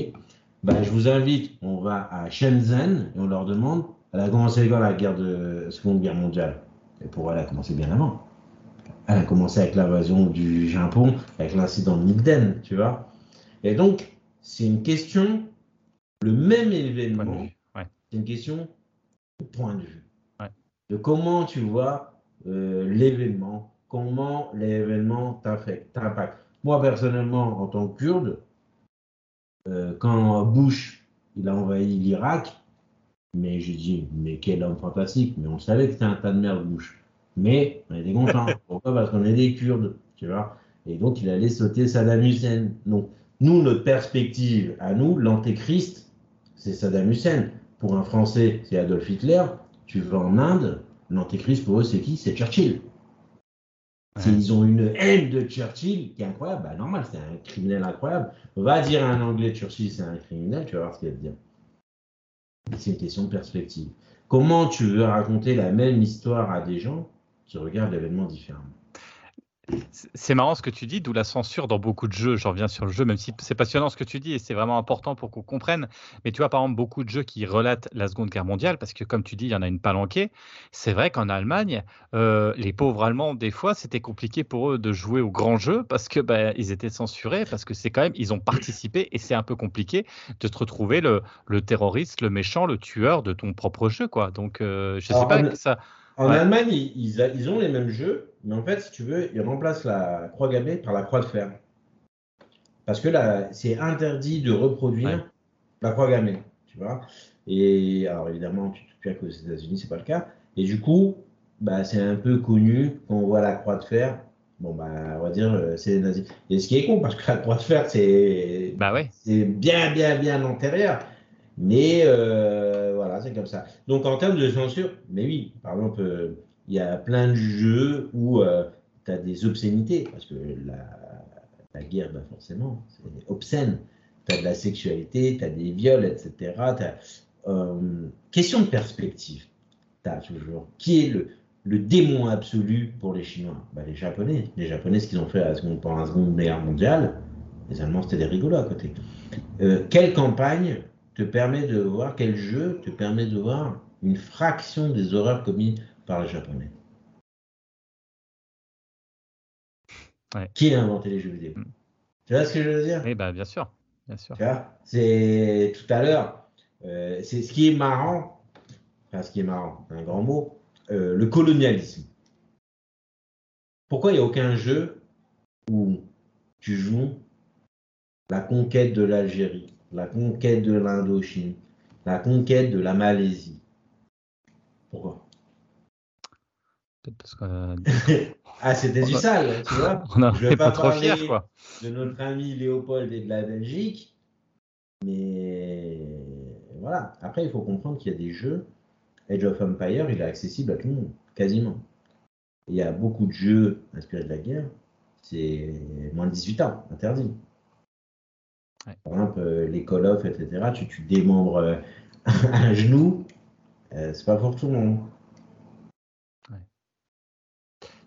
Bah, je vous invite, on va à Shenzhen et on leur demande, elle a commencé quand la guerre de Seconde Guerre mondiale? Et pour elle, elle a commencé bien avant. Elle a commencé avec l'invasion du Japon, avec l'incident de Nigden, tu vois? Et donc, c'est une question, le même événement. Ouais. c'est une question de point de vue. Ouais. De comment tu vois euh, l'événement, comment l'événement t'affecte, t'impacte. Moi, personnellement, en tant que kurde, euh, quand Bush il a envahi l'Irak, mais j'ai dit, mais quel homme fantastique, mais on savait que c'était un tas de merde, Bush. Mais on était contents. Pourquoi? Parce qu'on est des Kurdes, tu vois? Et donc, il allait sauter Saddam Hussein. Donc, nous, notre perspective à nous, l'antéchrist, c'est Saddam Hussein. Pour un Français, c'est Adolf Hitler. Tu vas en Inde, l'antéchrist pour eux, c'est qui? C'est Churchill. Ouais. Ils ont une haine de Churchill qui est incroyable. Bah, normal, c'est un criminel incroyable. Va dire à un Anglais Churchill, c'est un criminel, tu vas voir ce qu'il va te dire. C'est une question de perspective. Comment tu veux raconter la même histoire à des gens qui regardent l'événement différemment? C'est- marrant ce que tu dis, d'où la censure dans beaucoup de jeux. Je reviens sur le jeu, même si c'est passionnant ce que tu dis et c'est vraiment important pour qu'on comprenne. Mais tu vois, par exemple, beaucoup de jeux qui relatent la Seconde Guerre mondiale, parce que comme tu dis, il y en a une palanquée. C'est vrai qu'en Allemagne, euh, les pauvres Allemands, des fois, c'était compliqué pour eux de jouer au grand jeu parce que ben, ils étaient censurés, parce que c'est quand même, ils ont participé et c'est un peu compliqué de te retrouver le, le terroriste, le méchant, le tueur de ton propre jeu, quoi. Donc, euh, je sais Alors, pas en- que ça. En Ouais. Allemagne, ils, ils a- ils ont les mêmes jeux, mais en fait, si tu veux, ils remplacent la croix gammée par la croix de fer. Parce que là, c'est interdit de reproduire Ouais. la croix gammée, tu vois. Et alors, évidemment, tu te qu'aux États-Unis, c'est pas le cas. Et du coup, bah, c'est un peu connu quand on voit la croix de fer. Bon, bah, on va dire, euh, c'est les nazis. Et ce qui est con, parce que la croix de fer, c'est Bah ouais. bien, bien, bien antérieur. Mais euh, c'est comme ça. Donc en termes de censure, mais oui, par exemple, euh, il y a plein de jeux où tu as des obscénités, parce que la, guerre, bah, forcément, c'est obscène. Tu as de la sexualité, tu as des viols, etc. Euh, question de perspective, tu as toujours. Qui est le, le démon absolu pour les Chinois? Bah, Les Japonais. Les Japonais, ce qu'ils ont fait à la seconde, pendant la Seconde Guerre mondiale, les Allemands, c'était des rigolos à côté. Euh, quelle campagne te permet de voir, quel jeu te permet de voir une fraction des horreurs commises par les Japonais Ouais. Qui a inventé les jeux vidéo? Mm. Tu vois ce que je veux dire? Eh ben, bien sûr. Bien sûr. C'est tout à l'heure. euh, c'est ce qui est marrant. Enfin, ce qui est marrant, un grand mot. euh, le colonialisme. Pourquoi il n'y a aucun jeu où tu joues la conquête de l'Algérie, la conquête de l'Indochine, la conquête de la Malaisie Pourquoi? Peut-être parce qu'on Ah, c'était du sale, tu vois on Je vais pas pas trop parler quoi. de notre ami Léopold et de la Belgique. Mais voilà. Après, il faut comprendre qu'il y a des jeux. Age of Empire, il est accessible à tout le monde, quasiment. Il y a beaucoup de jeux inspirés de la guerre. C'est moins de 18 ans, interdit. Ouais. Par exemple, euh, les Call of, etc. Tu, tu démembres euh, un genou. euh, c'est pas pour tout le monde.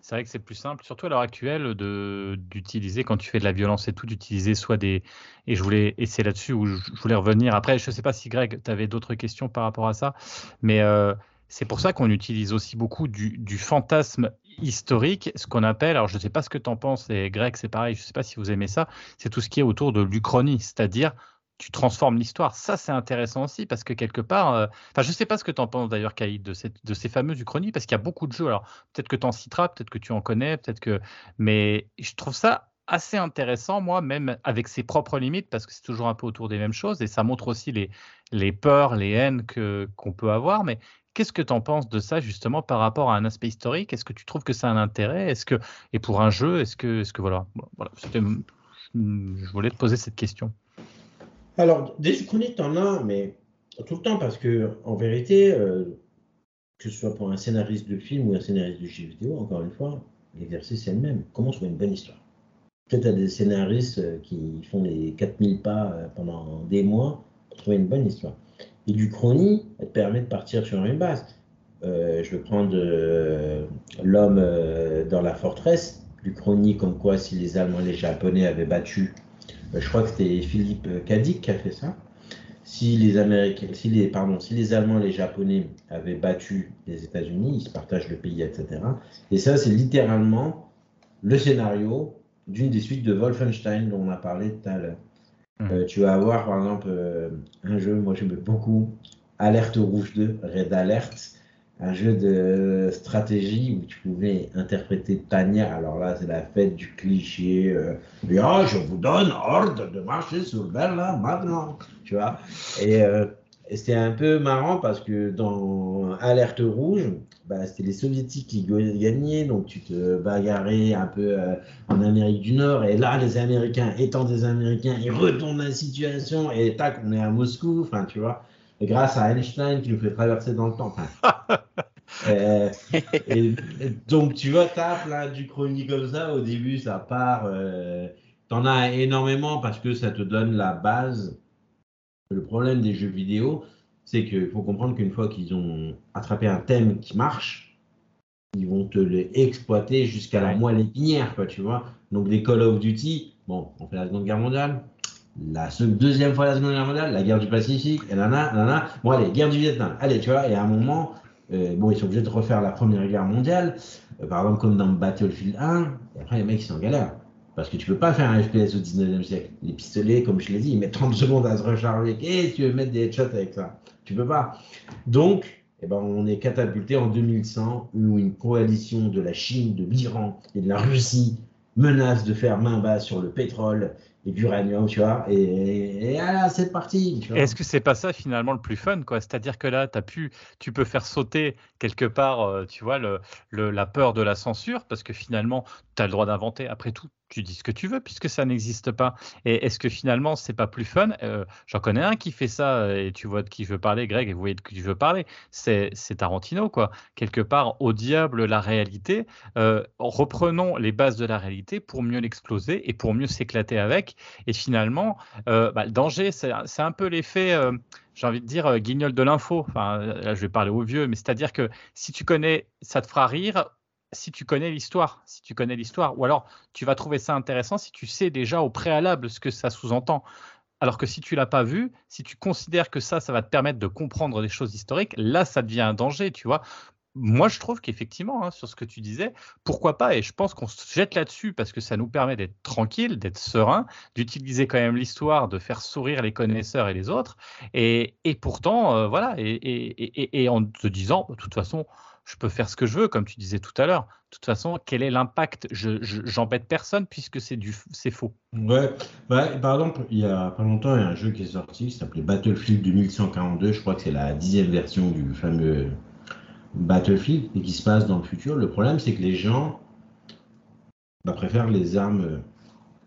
C'est vrai que c'est plus simple, surtout à l'heure actuelle, de d'utiliser quand tu fais de la violence et tout, d'utiliser soit des et je voulais et c'est là-dessus où je je voulais revenir. Après, je ne sais pas si Greg, tu avais d'autres questions par rapport à ça, mais c'est pour ça qu'on utilise aussi beaucoup du, fantasme historique, ce qu'on appelle, alors je ne sais pas ce que tu en penses, et Greg, c'est pareil, je ne sais pas si vous aimez ça, c'est tout ce qui est autour de l'Uchronie, c'est-à-dire tu transformes l'histoire. Ça, c'est intéressant aussi parce que quelque part, euh, enfin, je ne sais pas ce que tu en penses d'ailleurs, Caïd, de, ces fameux Uchronies, parce qu'il y a beaucoup de jeux. Alors, peut-être que tu en citeras, peut-être que tu en connais, peut-être que. Mais je trouve ça assez intéressant, moi, même avec ses propres limites, parce que c'est toujours un peu autour des mêmes choses, et ça montre aussi les, les peurs, les haines qu'on peut avoir. Mais qu'est-ce que tu en penses de ça, justement, par rapport à un aspect historique? Est-ce que tu trouves que ça a un intérêt? Est-ce que, Et pour un jeu, est-ce que, est-ce que voilà, je voulais te poser cette question. Alors, des chroniques, t'en as, mais tout le temps, parce que en vérité, euh, que ce soit pour un scénariste de film ou un scénariste de jeu vidéo, encore une fois, l'exercice est le même. Comment trouver une bonne histoire? Peut-être à des scénaristes euh, qui font les 4000 pas euh, pendant des mois pour trouver une bonne histoire. Et l'Uchronie, elle permet de partir sur une base. Euh, je vais prendre euh, l'homme euh, dans la forteresse, l'Uchronie, comme quoi si les Allemands et les Japonais avaient battu, je crois que c'était Philippe Cadic qui a fait ça. Si les Américains, si les, pardon, si les Allemands et les Japonais avaient battu les États-Unis, ils se partagent le pays, etc. Et ça, c'est littéralement le scénario d'une des suites de Wolfenstein dont on a parlé tout à l'heure. Mhm. Euh, tu vas avoir par exemple euh, un jeu, moi j'aime beaucoup, Alerte Rouge 2, Red Alert, un jeu de stratégie où tu pouvais interpréter Tania. Alors là, c'est la fête du cliché. Euh, Ah, je vous donne ordre de marcher sur Berlin maintenant. Tu vois euh, c'était un peu marrant parce que dans Alerte Rouge, bah, c'était les soviétiques qui ga- gagnaient, donc tu te bagarrais un peu euh, en Amérique du Nord, et là, les Américains, étant des Américains, ils retournent la situation, et tac, on est à Moscou, enfin, tu vois, grâce à Einstein qui nous fait traverser dans le temps. Euh, et donc, tu vois, t'as plein du chronique comme ça, au début, ça part, euh, t'en as énormément parce que ça te donne la base. Le problème des jeux vidéo, c'est qu'il faut comprendre qu'une fois qu'ils ont attrapé un thème qui marche, ils vont te l'exploiter jusqu'à la moelle épinière, quoi, tu vois. Donc, les Call of Duty, bon, on fait la Seconde Guerre mondiale, la deuxième fois la Seconde Guerre mondiale, la guerre du Pacifique, et nana, nana, bon, allez, guerre du Vietnam, allez, tu vois, et à un moment, euh, bon, ils sont obligés de refaire la Première Guerre mondiale, euh, par exemple, comme dans Battlefield 1, et après, les mecs, ils sont en galère. Parce que tu peux pas faire un FPS au 19e siècle. Les pistolets, comme je l'ai dit, ils mettent 30 secondes à se recharger. Que tu veux mettre des headshots avec ça? Tu peux pas. Donc, eh ben, on est catapulté en 2100 où une coalition de la Chine, de l'Iran et de la Russie menace de faire main basse sur le pétrole et l'uranium, tu vois. Et, et c'est parti. Est-ce que c'est pas ça finalement le plus fun C'est-à-dire que là, as pu, tu peux faire sauter quelque part, euh, tu vois, la peur de la censure, parce que finalement, tu as le droit d'inventer. Après tout, tu dis ce que tu veux puisque ça n'existe pas. Et est-ce que finalement, c'est pas plus fun? Euh, J'en connais un qui fait ça, et tu vois de qui je veux parler, Greg, et vous voyez de qui je veux parler. C'est Tarantino, quoi. Quelque part, au diable la réalité. Euh, reprenons les bases de la réalité pour mieux l'exploser et pour mieux s'éclater avec. Et finalement, euh, bah, le danger, c'est un peu l'effet, euh, j'ai envie de dire, euh, guignol de l'info. Enfin, euh, là, je vais parler aux vieux, mais c'est-à-dire que si tu connais, ça te fera rire si tu connais l'histoire. Si tu connais l'histoire. Ou alors, tu vas trouver ça intéressant si tu sais déjà au préalable ce que ça sous-entend. Alors que si tu l'as pas vu, si tu considères que ça, ça va te permettre de comprendre des choses historiques, là, ça devient un danger, tu vois. Moi, je trouve qu'effectivement, hein, sur ce que tu disais, pourquoi pas Et je pense qu'on se jette là-dessus parce que ça nous permet d'être tranquille, d'être serein, d'utiliser quand même l'histoire, de faire sourire les connaisseurs et les autres. Et, pourtant, euh, voilà, et- et en te disant, de toute façon, je peux faire ce que je veux, comme tu disais tout à l'heure. De toute façon, quel est l'impact? Je je- J'embête personne puisque c'est du, c'est faux. Ouais, bah, par exemple, il y a pas longtemps, il y a un jeu qui est sorti qui s'appelait Battlefield 2142. Je crois que c'est la dixième version du fameux Battlefield et qui se passe dans le futur. Le problème, c'est que les gens bah, préfèrent les armes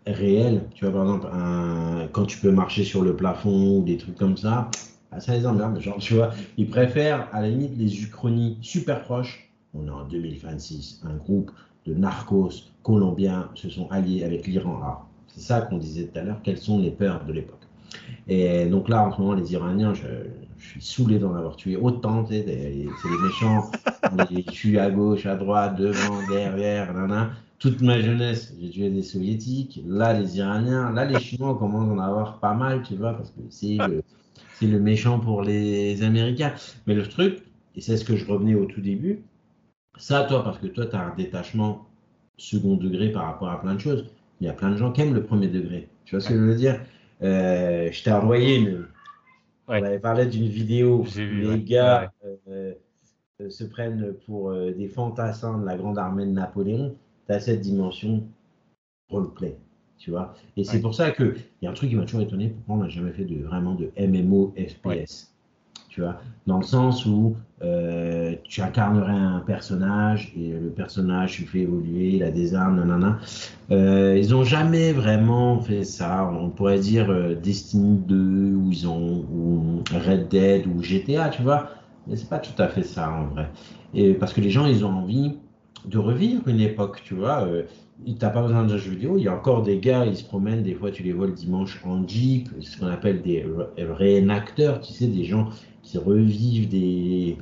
réelles. Tu vois, par exemple, un- quand tu peux marcher sur le plafond ou des trucs comme ça, ça les emmerde. Genre, tu vois, ils préfèrent à la limite les uchronies super proches. On est en 2026, un groupe de narcos colombiens se sont alliés avec l'Iran. Alors, c'est ça qu'on disait tout à l'heure, quelles sont les peurs de l'époque. Et donc là, en ce moment, les Iraniens, je, je suis saoulé d'en avoir tué autant. C'est les méchants, on les tue à gauche, à droite, devant, derrière, nanana. Toute ma jeunesse, j'ai tué des soviétiques. Là, les Iraniens, là, les Chinois commencent à en avoir pas mal, tu vois, parce que c'est le, c'est le méchant pour les Américains. Mais le truc, et c'est ce que je revenais au tout début, ça, toi, parce que toi, tu as un détachement second degré par rapport à plein de choses. Il y a plein de gens qui aiment le premier degré. Tu vois ce que je veux dire? Euh, Je t'ai envoyé une. Ouais. On avait parlé d'une vidéo où vu, les ouais. gars euh, euh, se prennent pour des fantassins de la grande armée de Napoléon. Tu as cette dimension roleplay. Tu vois Et c'est Ouais. pour ça qu'il y a un truc qui m'a toujours étonné. Pourquoi on n'a jamais fait de, vraiment de MMO FPS Tu vois Dans le sens où euh, tu incarnerais un personnage et le personnage, tu fais évoluer, il a des armes, nanana. Euh, ils n'ont jamais vraiment fait ça. On pourrait dire euh, Destiny 2 ou ils ont ou Red Dead ou GTA, tu vois. Mais c'est pas tout à fait ça en vrai. Et parce que les gens, ils ont envie de revivre une époque, tu vois. T'as pas besoin d'un jeu vidéo. Il y a encore des gars, ils se promènent, des fois tu les vois le dimanche en jeep, ce qu'on appelle des ré- réénacteurs, tu sais, des gens qui revivent des,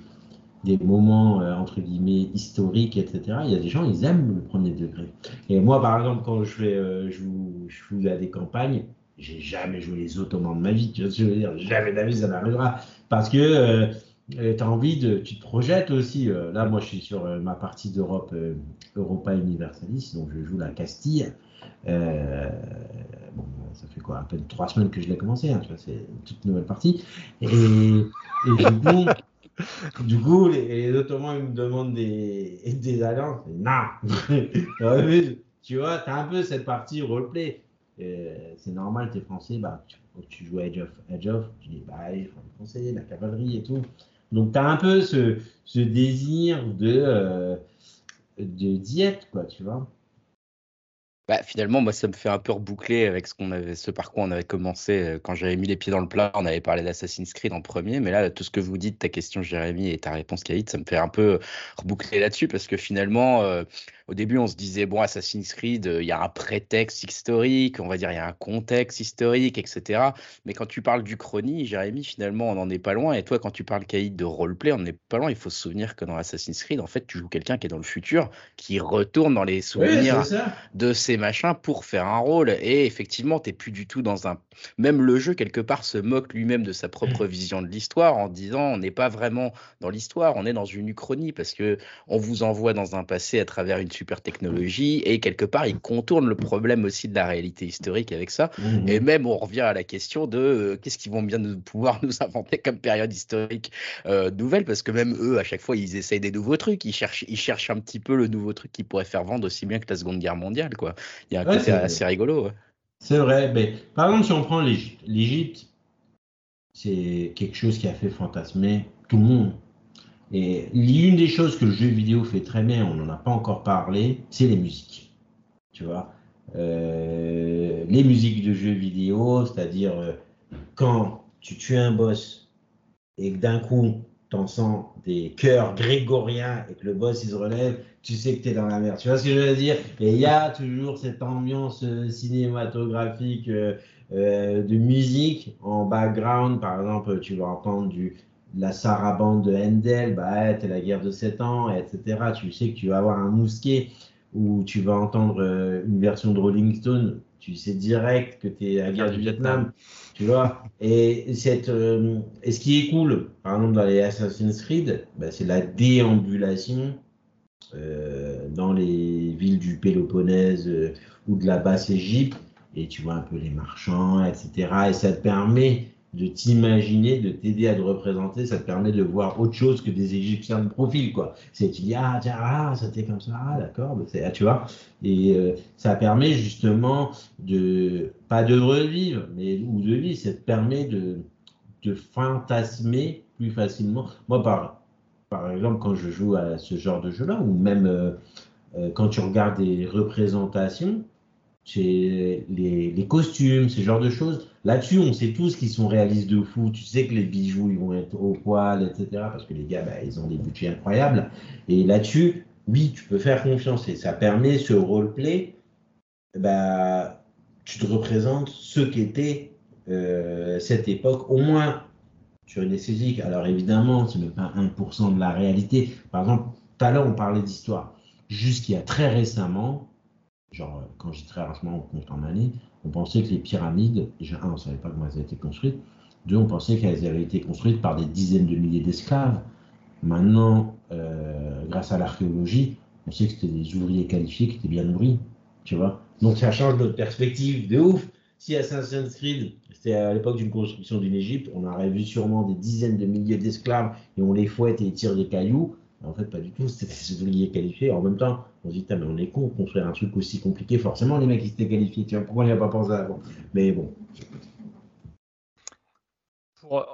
des moments euh, entre guillemets historiques, etc. Il y a des gens, ils aiment le premier degré. Et moi, par exemple, quand je fais, euh, je je à des campagnes, j'ai jamais joué les Ottomans de ma vie. Tu vois ce que je veux dire? Jamais vie ça m'arrivera parce que euh, tu as envie de, tu te projettes aussi. euh, là, moi, je suis sur euh, ma partie d'Europe, euh, Europa Universalis, donc je joue la Castille. Euh, bon, ça fait quoi À peine trois semaines que je l'ai commencé, hein, c'est une toute nouvelle partie. Et, et du coup, du coup, les, Ottomans, ils me demandent des, des alliances. Non Tu vois, tu as un peu cette partie roleplay. Euh, c'est normal, tu es français, bah, tu, tu joues Edge of, Edge of, tu dis, bah, allez, faut les français, la cavalerie et tout. Donc, tu as un peu ce, désir de, euh, de diète, quoi, tu vois. Bah, finalement, moi, ça me fait un peu reboucler avec ce qu'on avait, on avait commencé euh, quand j'avais mis les pieds dans le plat. On avait parlé d'Assassin's Creed en premier, mais là, tout ce que vous dites, ta question, Jérémy, et ta réponse, Kaït, ça me fait un peu reboucler là-dessus parce que finalement, euh, au début, on se disait, bon, Assassin's Creed, euh, il y a un prétexte historique, on va dire, il y a un contexte historique, etc. Mais quand tu parles du chronie, Jérémy, finalement, on n'en est pas loin. Et toi, quand tu parles, Kaït, de roleplay, on n'en est pas loin. Il faut se souvenir que dans Assassin's Creed, en fait, tu joues quelqu'un qui est dans le futur, qui retourne dans les souvenirs de ces machins pour faire un rôle. Et effectivement, t'es plus du tout dans un. Même le jeu, quelque part, se moque lui-même de sa propre vision de l'histoire en disant on n'est pas vraiment dans l'histoire, on est dans une uchronie parce que on vous envoie dans un passé à travers une super technologie et quelque part, il contourne le problème aussi de la réalité historique avec ça. Mhm. Et même, on revient à la question de euh, qu'est-ce qu'ils vont bien nous, pouvoir nous inventer comme période historique euh, nouvelle, parce que même eux, à chaque fois, ils essayent des nouveaux trucs. Ils cherchent, ils cherchent un petit peu le nouveau truc qui pourrait faire vendre aussi bien que la Seconde Guerre mondiale. Quoi. Il y a un Ouais, côté c'est- assez rigolo. ouais. C'est vrai, mais par exemple, si on prend l'Égypte, l'Égypte, c'est quelque chose qui a fait fantasmer tout le monde. Et l'une des choses que le jeu vidéo fait très bien, on n'en a pas encore parlé, c'est les musiques. Tu vois, Euh, les musiques de jeux vidéo, c'est-à-dire euh, quand tu tues un boss et que d'un coup, t'en sens des chœurs grégoriens et que le boss il se relève, tu sais que tu es dans la merde. Tu vois ce que je veux dire? Et il y a toujours cette ambiance euh, cinématographique de musique en background. Par exemple, tu vas entendre du, la sarabande de Handel, bah, ouais, t'es la guerre de 7 ans, etc. Tu sais que tu vas avoir un mousquet ou tu vas entendre euh, une version de Rolling Stone. Tu sais direct que tu es à la guerre du Vietnam. Tu vois? Euh, et ce qui est cool, par exemple, dans les Assassin's Creed, bah, c'est la déambulation euh, dans les villes du Péloponnèse ou de la basse Égypte. Et tu vois un peu les marchands, etc. Et ça te permet de t'imaginer, de t'aider à te représenter. Ça te permet de voir autre chose que des Égyptiens de profil, quoi. C'est tu dis, ah, tiens, ah, c'était comme ça, ah, d'accord, bah, ah, tu vois. Et euh, ça permet justement de, pas de revivre, mais ou de vivre, ça te permet de, de fantasmer plus facilement. Moi, par, par exemple, quand je joue à ce genre de jeu-là, ou même euh, euh, quand tu regardes des représentations, c'est les, les costumes, ce genre de choses. Là-dessus, on sait tous qu'ils sont réalistes de fou. Tu sais que les bijoux, ils vont être au poil, etc. Parce que les gars, bah, ils ont des budgets incroyables. Et là-dessus, oui, tu peux faire confiance. Et ça permet ce roleplay, bah, tu te représentes ce qu'était euh, cette époque, au moins sur une esthétique. Alors évidemment, ce n'est pas 1% de la réalité. Par exemple, tout à l'heure, on parlait d'histoire. Jusqu'il y a très récemment, genre quand je dis très récemment, on compte en années, on pensait que les pyramides, déjà, un, on ne savait pas comment elles avaient été construites. Deux, on pensait qu'elles avaient été construites par des dizaines de milliers d'esclaves. Maintenant, euh, grâce à l'archéologie, on sait que c'était des ouvriers qualifiés qui étaient bien nourris. Tu vois Donc ça change notre perspective de ouf. Si Assassin's Creed, c'était à l'époque d'une construction d'une Égypte, on aurait vu sûrement des dizaines de milliers d'esclaves et on les fouette et ils tirent des cailloux. En fait, pas du tout, c'était des ouvriers qualifiés. En même temps, on se dit, mais on est con, construire un truc aussi compliqué. Forcément, les mecs, ils étaient qualifiés. Tu pourquoi on n'y a pas pensé avant? Mais bon.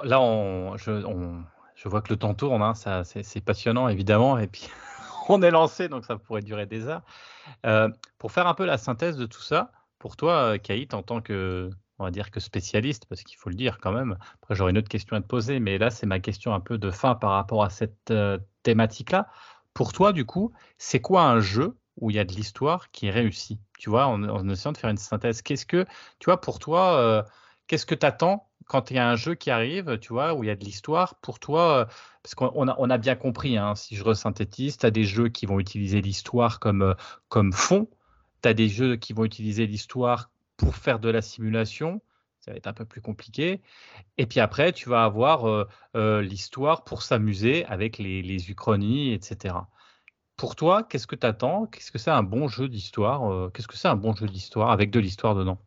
Là, je, vois que le temps tourne, hein, c'est passionnant évidemment, et puis on est lancé, donc ça pourrait durer des heures. Euh, pour faire un peu la synthèse de tout ça, pour toi, euh, Kaït, en tant que, on va dire que spécialiste, parce qu'il faut le dire quand même, après j'aurais une autre question à te poser, mais là c'est ma question un peu de fin par rapport à cette euh, thématique-là. Pour toi, du coup, c'est quoi un jeu où il y a de l'histoire qui est réussie Tu vois, en, en essayant de faire une synthèse. Qu'est-ce que, tu vois, pour toi, euh, qu'est-ce que tu attends quand il y a un jeu qui arrive, tu vois, où il y a de l'histoire Pour toi, euh, parce qu'on a, bien compris, hein, si je resynthétise, tu as des jeux qui vont utiliser l'histoire comme, comme fond, tu as des jeux qui vont utiliser l'histoire pour faire de la simulation, ça va être un peu plus compliqué. Et puis après, tu vas avoir euh, euh, l'histoire pour s'amuser avec les, uchronies, etc. Pour toi, qu'est-ce que tu attends Qu'est-ce que c'est un bon jeu d'histoire euh, Qu'est-ce que c'est un bon jeu d'histoire avec de l'histoire dedans?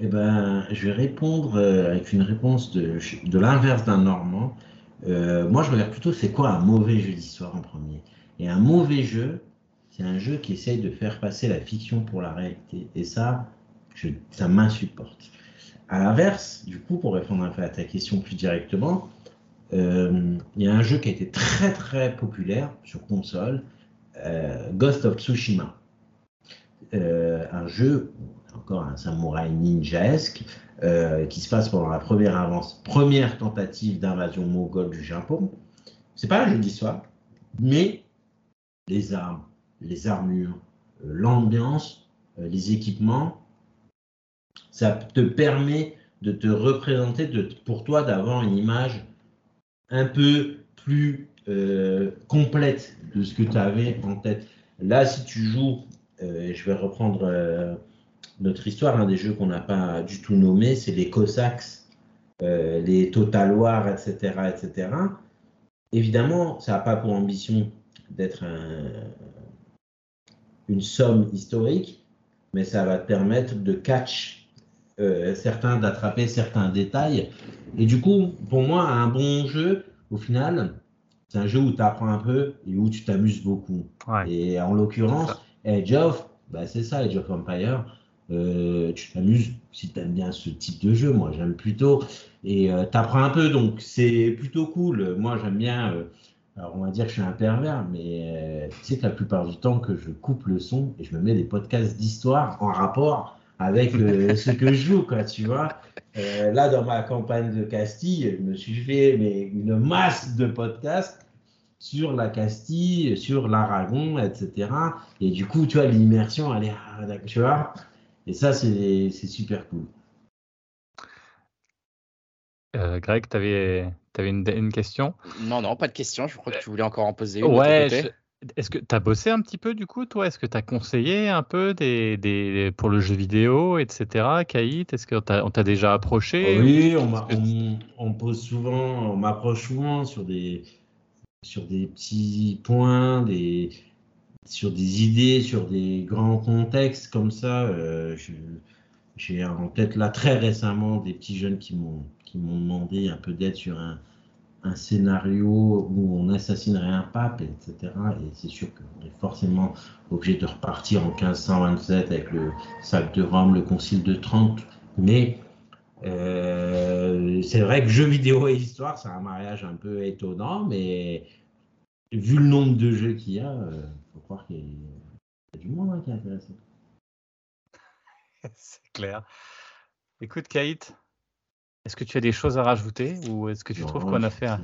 Eh ben, je vais répondre avec une réponse de, l'inverse d'un Normand. Moi, je regarde plutôt c'est quoi un mauvais jeu d'histoire en premier. Et un mauvais jeu, c'est un jeu qui essaye de faire passer la fiction pour la réalité. Et ça, ça m'insupporte. À l'inverse, du coup, pour répondre un peu à ta question plus directement, euh, il y a un jeu qui a été très très populaire sur console, euh, Ghost of Tsushima. Euh, un jeu, encore un samouraï ninjaesque, qui se passe pendant la première, avance, première tentative d'invasion mongole du Japon. C'est pas un jeu d'histoire, mais les armes, les armures, l'ambiance, les équipements, ça te permet de te représenter, de, pour toi, d'avoir une image un peu plus euh, complète de ce que tu avais en tête. Là, si tu joues, euh, je vais reprendre euh, notre histoire, un des jeux qu'on n'a pas du tout nommé, c'est les Cossacks, euh, les Total War, etc., etc. Évidemment, ça n'a pas pour ambition d'être un- une somme historique, mais ça va te permettre de catch euh, certains, d'attraper certains détails. Et du coup, pour moi, un bon jeu, au final, c'est un jeu où tu apprends un peu et où tu t'amuses beaucoup. Ouais. Et en l'occurrence, Age of, bah, c'est ça, Age of Empire. Euh, tu t'amuses si tu aimes bien ce type de jeu. Moi, j'aime plutôt. Et tu apprends un peu, donc c'est plutôt cool. Moi, j'aime bien. euh, alors, on va dire que je suis un pervers, mais euh, tu sais que la plupart du temps que je coupe le son et je me mets des podcasts d'histoire en rapport avec euh, ce que je joue, quoi, tu vois. Euh, là, dans ma campagne de Castille, je me suis fait mais, une masse de podcasts sur la Castille, sur l'Aragon, etc. Et du coup, tu vois, l'immersion, elle est, tu vois. Et ça, c'est super cool. Euh, Greg, tu avais, une, une question? Non, non, pas de question. Je crois que tu voulais encore en poser une. Ouais, est-ce que tu as bossé un petit peu du coup, toi? Est-ce que tu as conseillé un peu des, des, pour le jeu vidéo, etc. Kaït, est-ce qu'on t'a déjà approché Oui, on, m'a- Est-ce que- on, on pose souvent, on m'approche souvent sur des, sur des petits points, des, sur des idées, sur des grands contextes comme ça. euh, J'ai en tête là très récemment des petits jeunes qui m'ont demandé un peu d'aide sur un, un scénario où on assassinerait un pape, etc. Et c'est sûr qu'on est forcément obligé de repartir en 1527 avec le sac de Rome, le concile de Trente. Mais euh, c'est vrai que jeux vidéo et histoire, c'est un mariage un peu étonnant, mais vu le nombre de jeux qu'il y a, il faut croire qu'il y a du monde hein, qui est intéressé. C'est clair. Écoute, Kaït, est-ce que tu as des choses à rajouter ou est-ce que tu Non, trouves qu'on a fait un,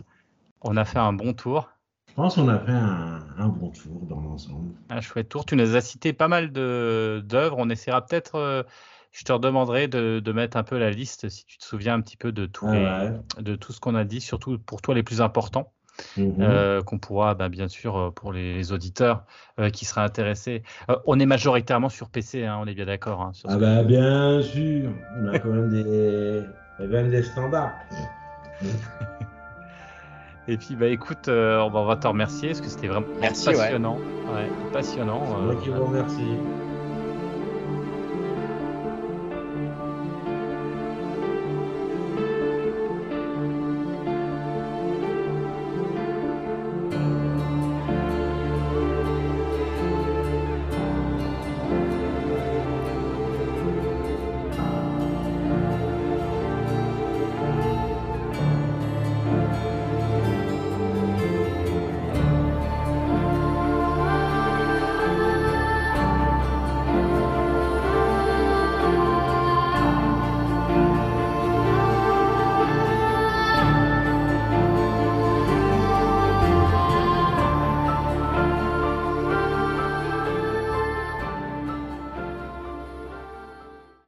on a fait un bon tour? Je pense qu'on a fait un, un bon tour dans l'ensemble. Un chouette tour. Tu nous as cité pas mal d'œuvres. On essaiera peut-être, euh, je te redemanderai de, de mettre un peu la liste si tu te souviens un petit peu de, tous Ah les- de tout ce qu'on a dit, surtout pour toi les plus importants. Mhm. euh, qu'on pourra, bah, bien sûr, euh, pour les, les auditeurs euh, qui seraient intéressés. Euh, on est majoritairement sur PC, hein, on est bien d'accord. hein, Ah bah bien sûr, on a quand même des, quand même des standards. Et puis, bah, écoute, euh, on va te remercier parce que c'était vraiment Merci, passionnant. Ouais, passionnant. C'est euh, moi qui vous remercie.